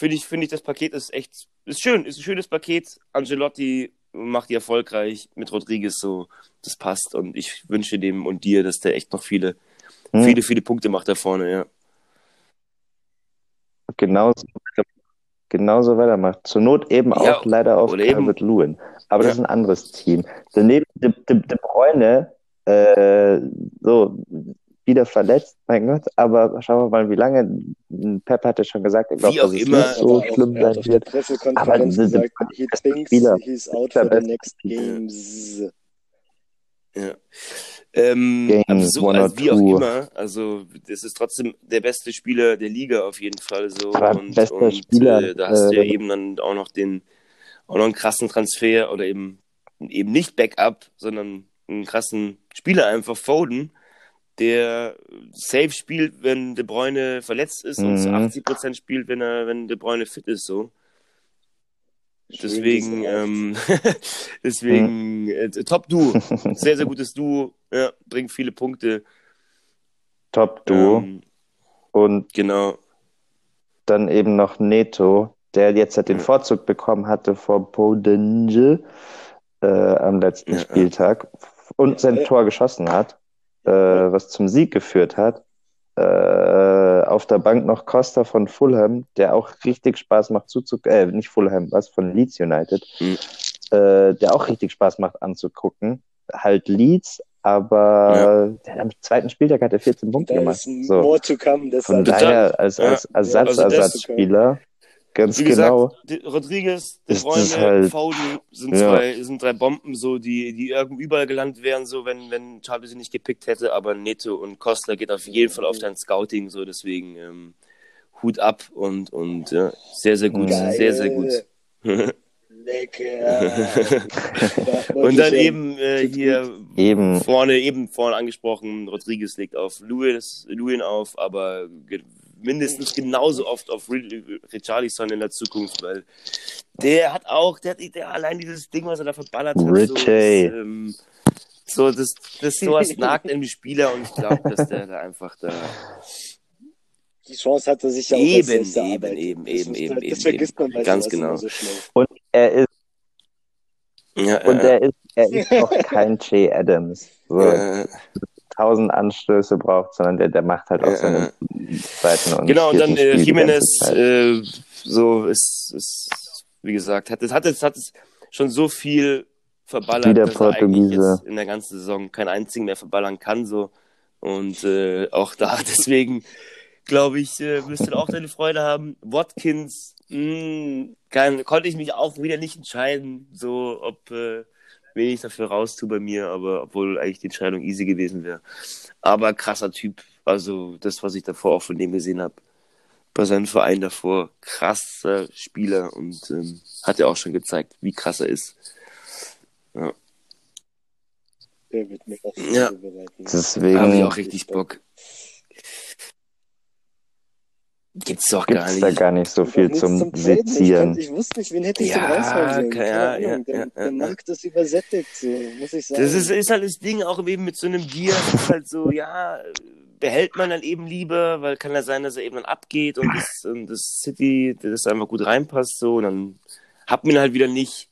finde ich, finde ich, das Paket ist echt, ist schön, ist ein schönes Paket. Angelotti macht die erfolgreich mit Rodriguez so, das passt und ich wünsche dem und dir, dass der echt noch viele, Hm. viele, viele Punkte macht da vorne, ja. genauso, genauso weitermacht. Zur Not eben Ja, auch leider auf Calvert Lewin. Aber das Ja. ist ein anderes Team. Daneben De, De, De Bruyne, äh, so wieder verletzt, mein Gott, aber schauen wir mal, wie lange. Pep hat ja schon gesagt, Wie auch dass es immer. nicht so schlimm sein wird. Pressekonferenz Aber De gesagt, he thinks Spieler. he's out Der for the next games. ja. Ähm, Game or also wie auch immer, also das ist trotzdem der beste Spieler der Liga auf jeden Fall so. Aber und bester und Spieler, äh, da hast du ja äh, eben dann auch noch den, auch noch einen krassen Transfer oder eben, eben nicht Backup, sondern einen krassen Spieler einfach, Foden, der safe spielt, wenn De Bruyne verletzt ist und zu Mhm. 80% spielt, wenn er, wenn De Bruyne fit ist, so. Deswegen, ähm, deswegen, äh, Top-Duo. Sehr, sehr gutes Duo. Ja, bringt viele Punkte. Top-Duo. Ähm, Und genau. dann eben noch Neto, der jetzt halt den Ja. Vorzug bekommen hatte vor Podenge äh, am letzten Ja. Spieltag und sein Ja. Tor geschossen hat, äh, was zum Sieg geführt hat. Äh, auf der Bank noch Costa von Fulham, der auch richtig Spaß macht zuzugucken, äh, nicht Fulham, was von Leeds United, Mhm. äh, der auch richtig Spaß macht anzugucken. Halt Leeds, aber der, am zweiten Spieltag hat er 14 Punkte Da gemacht. ist So. more to come. Von Deshalb. da- daher als, Ja, als also das- Ersatz-Ersatzspieler, ganz Wie gesagt, genau. De Rodriguez, De Bruyne, halt- Foden sind Ja. zwei, sind drei Bomben, so, die, die irgendwie überall gelandet wären, so, wenn, wenn Charlie sie nicht gepickt hätte, aber Neto und Costa geht auf jeden Fall auf dein Scouting, so, deswegen, ähm, Hut ab und, und, ja, sehr, sehr gut, Geil. sehr, sehr gut. Lecker. und dann eben, äh, hier, Eben. vorne, eben vorne angesprochen, Rodriguez legt auf Lewis, Lewin auf, aber mindestens genauso oft auf Ri- Richarlison in der Zukunft, weil der hat auch, der hat der allein dieses Ding, was er da verballert hat, so, das, Richie. ähm, so das, das sowas nagt in die Spieler und ich glaube, dass der da einfach da Die Chance hat er sich ja auch Eben, eben, erarbeitet. eben, Das eben, eben, Das eben, vergisst man bei Ganz genau. so. Und er ist, ja, und äh, er ist, er ist auch kein Jay Adams, so äh, tausend Anstöße braucht, sondern der, der macht halt auch seine zweiten und Genau, und dann äh, Jimenez, äh, so ist, ist, wie gesagt, hat es, hat es, hat es schon so viel verballert, Wieder dass er eigentlich Portugiese. jetzt in der ganzen Saison keinen einzigen mehr verballern kann, so. Und äh, auch da, deswegen glaube ich, äh, wirst du auch deine Freude haben. Watkins, mh, kann, konnte ich mich auch wieder nicht entscheiden, so ob äh, wen ich dafür raustue bei mir, aber obwohl eigentlich die Entscheidung easy gewesen wäre. Aber krasser Typ, also das, was ich davor auch von dem gesehen habe, bei seinem Verein davor, krasser Spieler und ähm, hat ja auch schon gezeigt, wie krass er ist. Der wird mir auch Ja. Deswegen Habe ich auch richtig Bock. Gibt's doch gar gibt's da nicht. gar nicht so viel zum. Ich, Sezieren. konnte, ich wusste nicht, wen hätte ich Ja, denn Keine ja, ja, der, ja, der. Markt ist übersättigt, so, muss ich sagen. Das ist, ist halt das Ding, auch eben mit so einem Diaz, ist halt so, ja, behält man dann eben lieber, weil kann ja sein, dass er eben dann abgeht und das, und das City, das einfach gut reinpasst, so, und dann hat man ihn halt wieder nicht.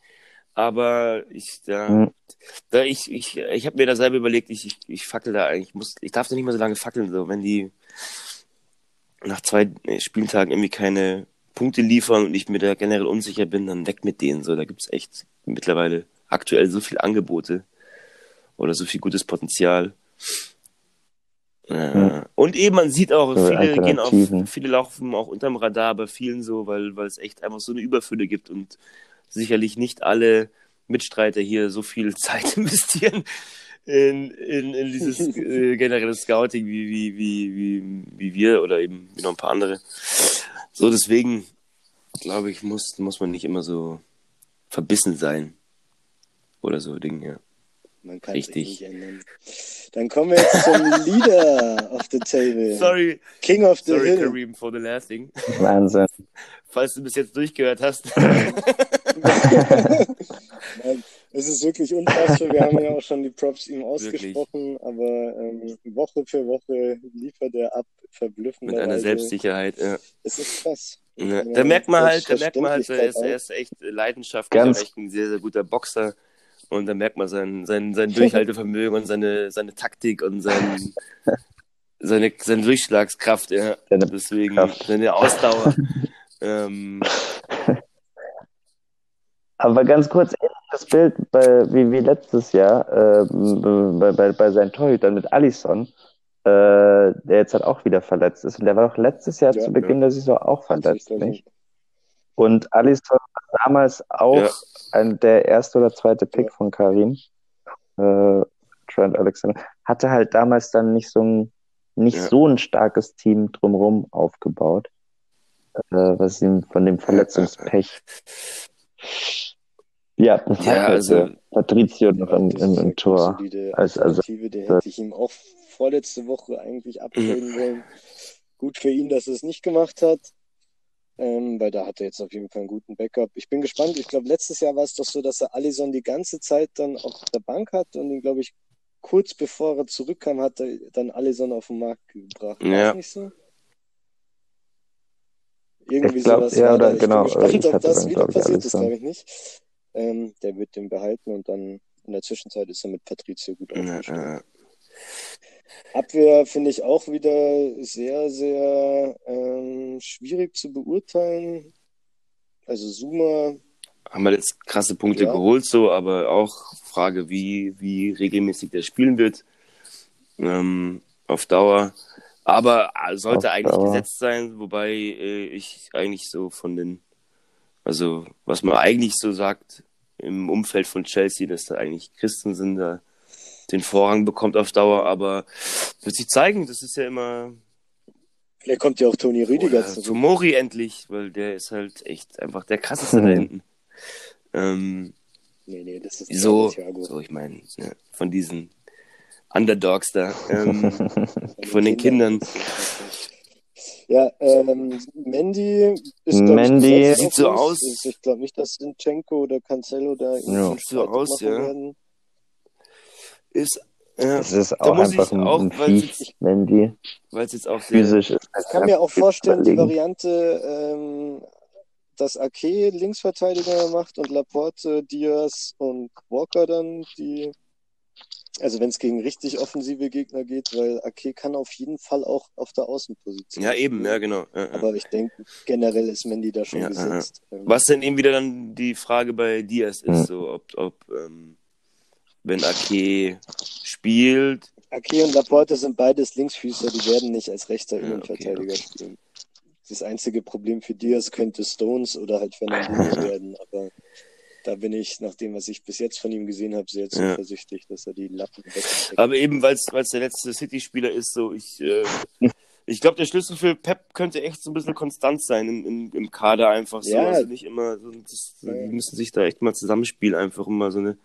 Aber ich, ja, Hm. da ich, ich, ich habe mir da selber überlegt, ich, ich, ich fackel da eigentlich, ich muss, ich darf da nicht mehr so lange fackeln, so, wenn die nach zwei äh, Spieltagen irgendwie keine Punkte liefern und ich mir da generell unsicher bin, dann weg mit denen, so, da gibt's echt mittlerweile aktuell so viel Angebote oder so viel gutes Potenzial. Äh, Hm. Und eben, man sieht auch, So viele gehen auf, viele laufen auch unterm Radar bei vielen so, weil, weil es echt einfach so eine Überfülle gibt und sicherlich nicht alle Mitstreiter hier so viel Zeit investieren in, in, in dieses äh, generelle Scouting wie, wie, wie, wie, wie wir oder eben wie noch ein paar andere. So, deswegen glaube ich, muss, muss man nicht immer so verbissen sein. Oder so Dinge, ja. Man kann Richtig. sich nicht ändern. Dann kommen wir jetzt zum Leader of the Table. Sorry, King of the sorry Hill. Kareem for the laughing. Wahnsinn. Falls du bis jetzt durchgehört hast. Es ist wirklich unfassbar. Wir haben ja auch schon die Props ihm ausgesprochen, aber ähm, Woche für Woche liefert er ab, verblüffend. Mit einer Selbstsicherheit, ja. Es ist krass. Ja, da merkt man halt, da merkt man halt, er ist, er ist echt leidenschaftlich, Ganz- aber echt ein sehr, sehr guter Boxer. Und da merkt man sein, sein, sein Durchhaltevermögen und seine, seine Taktik und sein, seine, seine Durchschlagskraft, ja. Seine Deswegen Kraft. seine Ausdauer. ähm, Aber ganz kurz, das Bild bei, wie, wie letztes Jahr äh, bei, bei, bei seinen Torhütern mit Alisson, äh, der jetzt halt auch wieder verletzt ist. Und der war doch letztes Jahr Ja, zu Beginn der Saison auch verletzt, nicht? Und Alisson war damals auch Ja. ein, der erste oder zweite Pick Ja. von Karim. Äh, Trent Alexander. Hatte halt damals dann nicht so ein, nicht Ja. so ein starkes Team drumherum aufgebaut, äh, was ihm von dem Verletzungspech. Ja, das Ja, hat also- also Patrizio noch im, das im, Tor. solide Als- also- den hätte ich ihm auch vorletzte Woche eigentlich abtraden wollen. Gut für ihn, dass er es nicht gemacht hat. Ähm, weil da hat er jetzt auf jeden Fall einen guten Backup. Ich bin gespannt. Ich glaube, letztes Jahr war es doch so, dass er Alisson die ganze Zeit dann auf der Bank hat und ihn, glaube ich, kurz bevor er zurückkam, hat er dann Alisson auf den Markt gebracht. War Ja. das nicht so? Irgendwie Ich glaub, sowas ja, oder da. Ich genau, bin gespannt, ich ob das wieder passiert ist, glaube ich nicht. Ähm, der wird den behalten und dann in der Zwischenzeit ist er mit Patrizio gut aufgestellt. Abwehr finde ich auch wieder sehr, sehr ähm, schwierig zu beurteilen. Also Zuma, haben wir jetzt krasse Punkte Ja. geholt, so, aber auch Frage, wie, wie regelmäßig der spielen wird. Ähm, auf Dauer. Aber äh, sollte Auf eigentlich Dauer. gesetzt sein, wobei äh, ich eigentlich so von den, also was man eigentlich so sagt im Umfeld von Chelsea, dass da eigentlich Christensen da den Vorrang bekommt auf Dauer, aber wird sich zeigen, das ist ja immer vielleicht kommt ja auch Toni Rüdiger zurück. Tomori endlich, weil der ist halt echt einfach der krasseste da hinten. Ähm, Nee, nee, das ist so, so, ich meine, ja, von diesen Underdogs da, ähm, Von den Kindern. Ja, ähm, Mendy ist Mendy- ich, Sieht so aus. Ich, ich glaube nicht, dass Sinchenko oder Cancelo da Ja. Sieht so aus, ja. werden. ist, ja, Es ist auch einfach ein, auch, ein weil Viech, es- wenn die weil es jetzt auch physisch ist. Ich kann mir auch vorstellen, die überlegen. Variante, ähm, dass Ake Linksverteidiger macht und Laporte, Diaz und Walker dann die, also wenn es gegen richtig offensive Gegner geht, weil Ake kann auf jeden Fall auch auf der Außenposition. ja eben, ja genau. Ja, ja. Aber ich denke, generell ist Mendy da schon Ja, gesetzt. Ähm, Was denn eben wieder dann die Frage bei Diaz ist, so ob, ob ähm, wenn Ake spielt, Ake und Laporte sind beides Linksfüßer, die werden nicht als rechter Ja, Innenverteidiger okay, okay. spielen. Das einzige Problem für Diaz könnte Stones oder halt Fernandinho werden, aber da bin ich, nach dem, was ich bis jetzt von ihm gesehen habe, sehr Ja. zuversichtlich, dass er die Lappen wegsteckt. aber eben weil es der letzte City-Spieler ist, so ich äh, ich glaube, der Schlüssel für Pep könnte echt so ein bisschen konstant sein im, im, im Kader einfach so. Ja. Also nicht immer, so, das, Ja. die müssen sich da echt mal zusammenspielen, einfach immer so eine,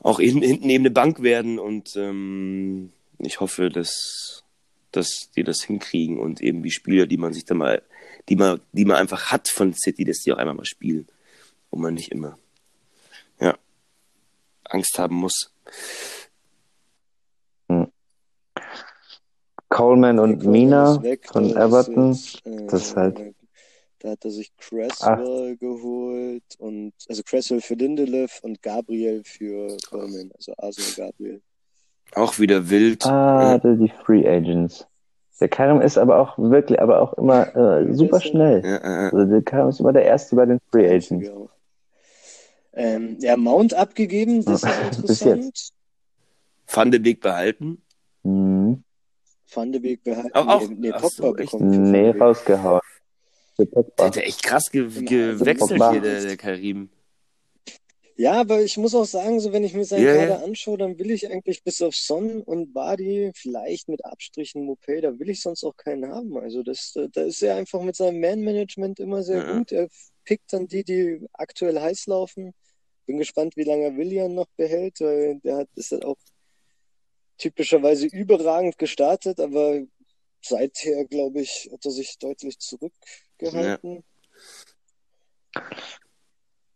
auch hin, hinten eben eine Bank werden und ähm, ich hoffe, dass, dass die das hinkriegen und eben die Spieler, die man sich da mal, die man, die man einfach hat von City, dass die auch einmal mal spielen und man nicht immer, ja, Angst haben muss. Coleman und Mina ist weg, von ist Everton. jetzt, äh, das ist halt- Da hat er sich Cresswell geholt und also Cresswell für Lindelöf und Gabriel für Coleman, also Arsenal Gabriel. Auch wieder wild. Ah, ja. die Free Agents. Der Karim ist aber auch wirklich, aber auch immer äh, super schnell. Ja, ja. Also der Karim ist immer der Erste bei den Free Agents. Ja. Ähm, ja, Mount abgegeben, das ist interessant. Van de Beek behalten. Mhm. Van de Beek behalten. Auch- auch- nee, Pogba so, bekommen. Nee, rausgehauen. Der hat ja echt krass ge gewechselt Pogba. hier, der, der Karim. Ja, aber ich muss auch sagen, so wenn ich mir seinen ja. Kader anschaue, dann will ich eigentlich bis auf Son und Badi, vielleicht mit Abstrichen Mopé, da will ich sonst auch keinen haben. Also das, da ist er einfach mit seinem Man-Management immer sehr Ja. gut. Er pickt dann die, die aktuell heiß laufen. Bin gespannt, wie lange er William noch behält, weil der hat, ist halt auch typischerweise überragend gestartet, aber seither, glaube ich, hat er sich deutlich zurückgehalten.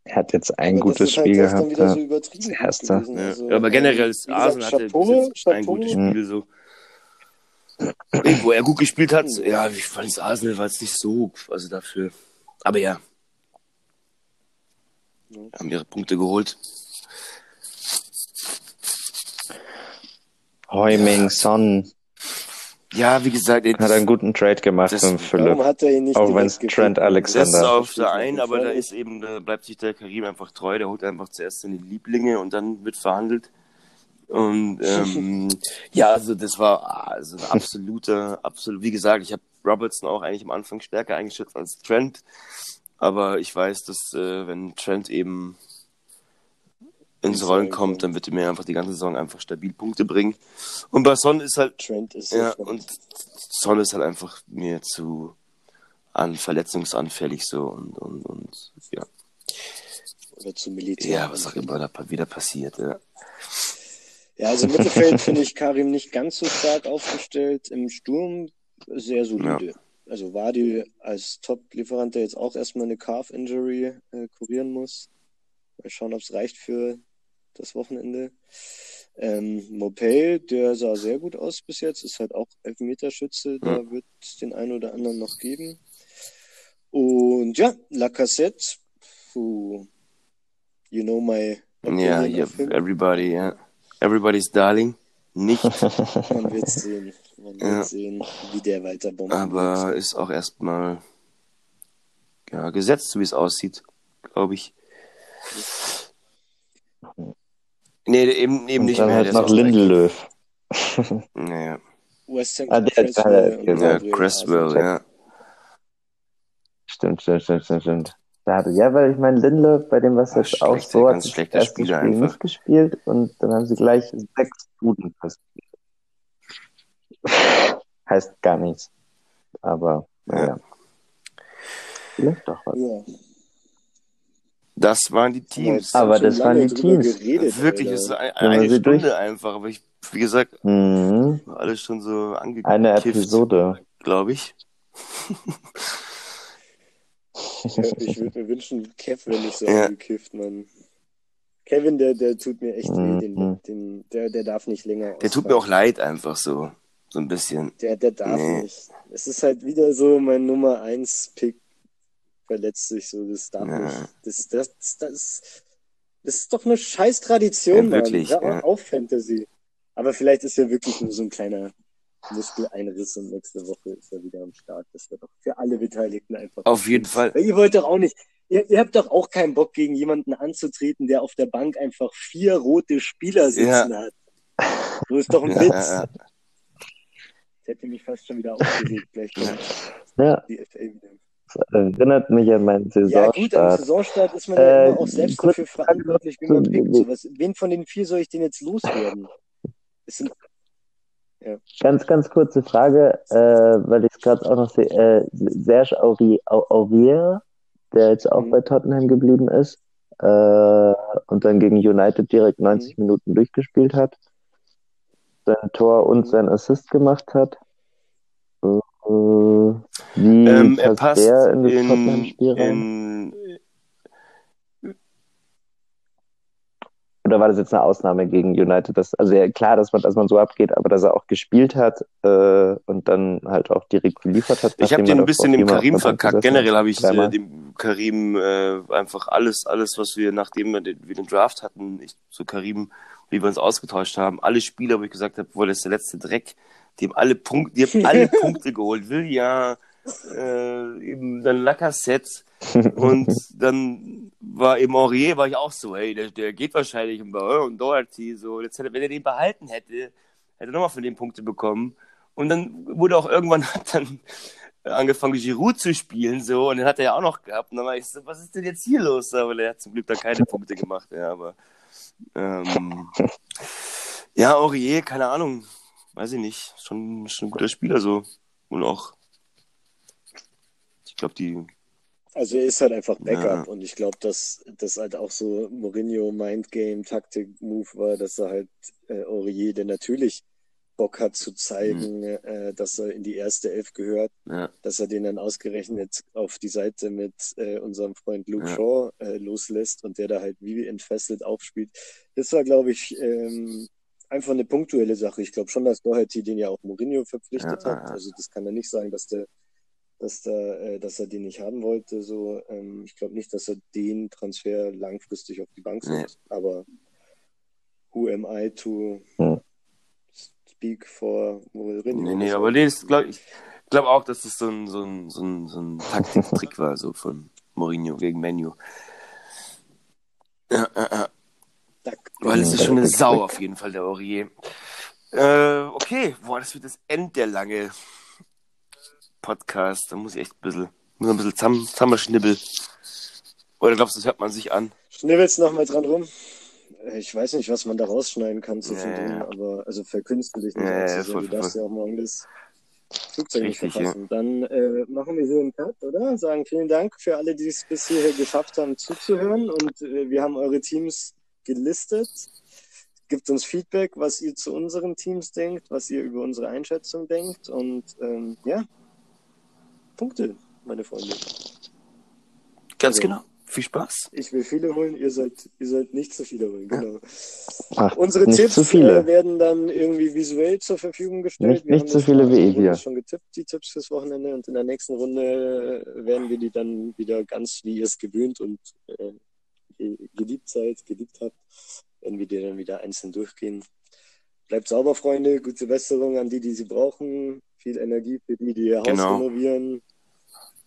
Er hat jetzt ein Aber das gutes halt Spiel erst dann gehabt. wieder so ja. übertrieben Das gut erste. gewesen. Ja. Also, aber generell ist Arsenal hatte Chapeau, jetzt ein Chapeau. gutes Spiel so. Wo er gut gespielt hat, ja, ich fand das Arsenal war jetzt nicht so, also dafür. Aber ja. Haben ihre Punkte geholt. Heuming Son Ja, wie gesagt, hat einen guten Trade gemacht Das- mit Philipp. Warum hat er ihn nicht Auch wenn es? Trent Alexander- Das ist auf der einen, aber da ist eben, da bleibt sich der Karim einfach treu, der holt einfach zuerst seine Lieblinge und dann wird verhandelt. Und ähm, ja, also das war also ein absoluter, absolut, wie gesagt, ich habe Robertson auch eigentlich am Anfang stärker eingeschätzt als Trent, aber ich weiß, dass äh, wenn Trent eben ins Rollen kommt, dann wird er mir einfach die ganze Saison einfach stabil Punkte bringen. Und bei Son ist halt Trent ist ja, so und Son ist halt einfach mir zu an verletzungsanfällig so und, und, und ja. oder zu Militär. Ja, was auch immer da wieder passiert, ja. Ja, also im Mittelfeld finde ich Karim nicht ganz so stark aufgestellt. Im Sturm sehr solide. Also Wadi als Top-Lieferant, der jetzt auch erstmal eine Calf-Injury äh, kurieren muss. Mal schauen, ob es reicht für das Wochenende. Ähm, Mopay, der sah sehr gut aus bis jetzt, ist halt auch Elfmeterschütze, da wird es den einen oder anderen noch geben. Und ja, Lacassette, puh, you know my opinion of him. everybody, ja. Everybody's darling. Nicht, Man wird sehen. Man wird Ja. sehen, wie der weiter bomben aber wird. ist auch erstmal ja, gesetzt, so wie es aussieht, glaube ich. Nee, eben, eben nicht dann mehr. halt weg. Lindelöf. Naja. West Ham Ah, der- Cresswell der- der- ja. Stimmt, stimmt, stimmt, stimmt, hatte, ja, weil ich meine, Lindelöf, bei dem was jetzt auch so hat, das erste Spieler Spiel einfach. nicht gespielt und dann haben sie gleich sechs Buden kassiert. Heißt gar nichts. Aber, naja. Vielleicht doch was. Ja. Das waren die Teams. Aber das waren die Teams. Geredet, Wirklich, Alter. es ist eine sie Stunde durch- einfach, aber ich, wie gesagt, Mhm. alles schon so angekifft, Eine Episode. glaube ich. Ich würde mir wünschen, Kev wäre nicht so Ja. angekifft, Mann. Kevin, der, der tut mir echt weh. Den, Mhm. den, der, der darf nicht länger Der tut mir auch leid, einfach so. So ein bisschen. Der, der darf Nee. nicht. Es ist halt wieder so, mein Nummer 1 Pick verletzt sich so. Das darf Ja. nicht. Das, das, das, das ist doch eine scheiß Tradition, Ja, wirklich, Mann. Ja. auf, Fantasy. Aber vielleicht ist er wirklich nur so ein kleiner Muskeleinriss und nächste Woche ist er wieder am Start. Das wäre doch für alle Beteiligten einfach. Auf jeden Fall. Weil ihr wollt doch auch nicht. Ihr, ihr habt doch auch keinen Bock, gegen jemanden anzutreten, der auf der Bank einfach vier rote Spieler sitzen Ja. hat. So ist doch ein Ja, Witz. ja, ja. Das hätte mich fast schon wieder aufgeregt. Gleich Ja, die FA wieder. das erinnert mich an meinen Ja, gut, am Saisonstart. Saisonstart ist man ja Äh, immer auch selbst dafür verantwortlich, wie man pickt. So, was, wen von den vier soll ich denn jetzt loswerden? Es sind, Ganz, ganz kurze Frage, äh, weil ich es gerade auch noch sehe. Äh, Serge Auri- Au- Aurier, der jetzt auch Mhm. bei Tottenham geblieben ist äh, und dann gegen United direkt 90 Minuten durchgespielt hat, sein Tor und Mhm. sein Assist gemacht hat. Äh, wie Ähm, er passt passt der in das Tottenham-Spiel rein? Oder war das jetzt eine Ausnahme gegen United? Das, also ja, klar, dass man, dass man so abgeht, aber dass er auch gespielt hat äh, und dann halt auch direkt geliefert hat. Ich habe den ein bisschen dem Karim verkackt. Generell habe ich äh, dem Karim äh, einfach alles, alles, was wir, nachdem wir den, wir den Draft hatten, ich, so Karim, wie wir uns ausgetauscht haben, alle Spieler, wo ich gesagt habe, boah, das ist der letzte Dreck, die haben alle Punkte, die haben alle Punkte geholt. Vilja, äh, eben dann Lacazette und dann war eben Aurier, war ich auch so, hey, der, der geht wahrscheinlich und, und Doherty, so, jetzt hätte, wenn er den behalten hätte, hätte er nochmal von den Punkte bekommen. Und dann wurde auch irgendwann hat dann angefangen, Giroud zu spielen, so, und den hat er ja auch noch gehabt. Und dann war ich so, was ist denn jetzt hier los? Aber der hat zum Glück da keine Punkte gemacht, ja, aber ähm, ja, Aurier, keine Ahnung, weiß ich nicht, schon, schon ein guter Spieler so. Und auch, glaube, die, Also er ist halt einfach Backup Ja. und ich glaube, dass das halt auch so Mourinho Mindgame Taktik Move war, dass er halt äh, Aurier, der natürlich Bock hat zu zeigen, äh, dass er in die erste Elf gehört, ja, dass er den dann ausgerechnet auf die Seite mit äh, unserem Freund Luke Ja. Shaw äh, loslässt und der da halt wie entfesselt aufspielt. Das war, glaube ich, ähm, einfach eine punktuelle Sache. Ich glaube schon, dass Doherty den ja auch Mourinho verpflichtet Ja, ja, hat. ja. Also das kann er nicht sagen, dass der, dass da, äh, dass er den nicht haben wollte. So, ähm, ich glaube nicht, dass er den Transfer langfristig auf die Bank Nee. setzt. Aber who am I to speak for Mourinho? nee, nee, aber nee, das glaub, ich glaube auch, dass das so ein, so ein, so ein, so ein Taktiktrick war, so von Mourinho gegen Menu. Ja, ja, ja. Dack. Weil es ist schon eine. Sau auf jeden Fall, der Aurier. Äh, okay, boah, das wird das End der lange Podcast. Da muss ich echt ein bisschen, muss ein bisschen zusammen, zusammenschnibbeln. Oder glaubst du, das hört man sich an? Schnibbelst noch mal dran rum? Ich weiß nicht, was man da rausschneiden kann Ja, zwischendrin, ja. aber also verkünstel dich nicht Ja, ja, sehr. voll, Du darfst voll. ja auch morgen das Flugzeug nicht verpassen. Dann äh, machen wir so einen Cut, oder? Sagen vielen Dank für alle, die es bis hierher geschafft haben, zuzuhören. Und äh, wir haben eure Teams gelistet. Gebt uns Feedback, was ihr zu unseren Teams denkt, was ihr über unsere Einschätzung denkt. Und ähm, ja, Punkte, meine Freunde. Ganz Also- genau. Viel Spaß. Ich will viele holen, ihr sollt, ihr sollt nicht zu viele holen, genau. Ach, Unsere nicht Tipps zu viele. Äh, werden dann irgendwie visuell zur Verfügung gestellt. Nicht- Wir nicht haben zu viele wie hier. schon getippt, die Tipps fürs Wochenende. Und in der nächsten Runde äh, werden wir die dann wieder ganz, wie ihr es gewöhnt und äh, ge- geliebt seid, geliebt habt, werden wir die dann wieder einzeln durchgehen. Bleibt sauber, Freunde. Gute Besserung an die, die sie brauchen. Viel Energie für die, die ihr Haus Genau. renovieren.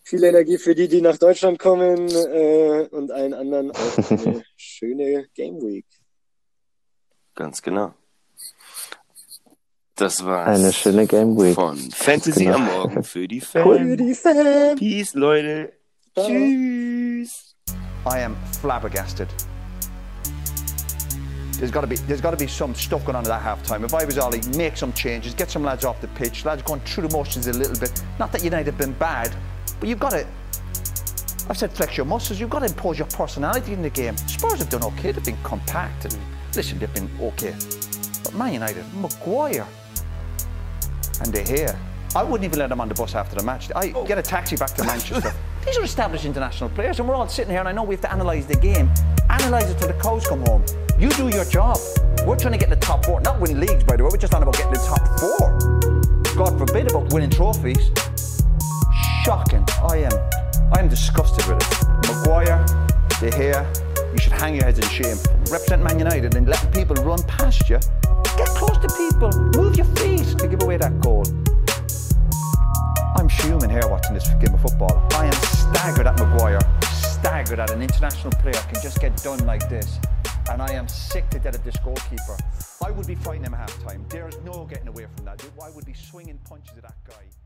Viel Energie für die, die nach Deutschland kommen äh, und allen anderen auch eine schöne Game Week. Ganz genau. Das war's. Eine schöne Game Week. Von Fantasy Genau. am Morgen für die Für Fans. die Fans. Peace, Leute. Ciao. Tschüss. I am flabbergasted. There's got to be there's got to be some stuff going on at that halftime. If I was Ollie, make some changes, get some lads off the pitch. Lads going through the motions a little bit. Not that United have been bad, but you've got to. I've said flex your muscles. You've got to impose your personality in the game. Spurs have done okay. They've been compact and listen, they've been okay. But Man United, Maguire, and De Gea. I wouldn't even let them on the bus after the match. I get a taxi back to Manchester. These are established international players, and we're all sitting here, and I know we have to analyse the game. Analyse it till the cows come home. You do your job. We're trying to get in the top four, not win leagues, by the way. We're just on about getting the top four. God forbid about winning trophies. Shocking. I am. I am disgusted with it. Maguire, De Gea, you should hang your heads in shame. Represent Man United and letting people run past you. Get close to people. Move your feet to give away that goal. I'm fuming here watching this game of football. I am staggered at Maguire, staggered at an international player can just get done like this. And I am sick to death of this goalkeeper. I would be fighting him at half time. There is no getting away from that. I would be swinging punches at that guy.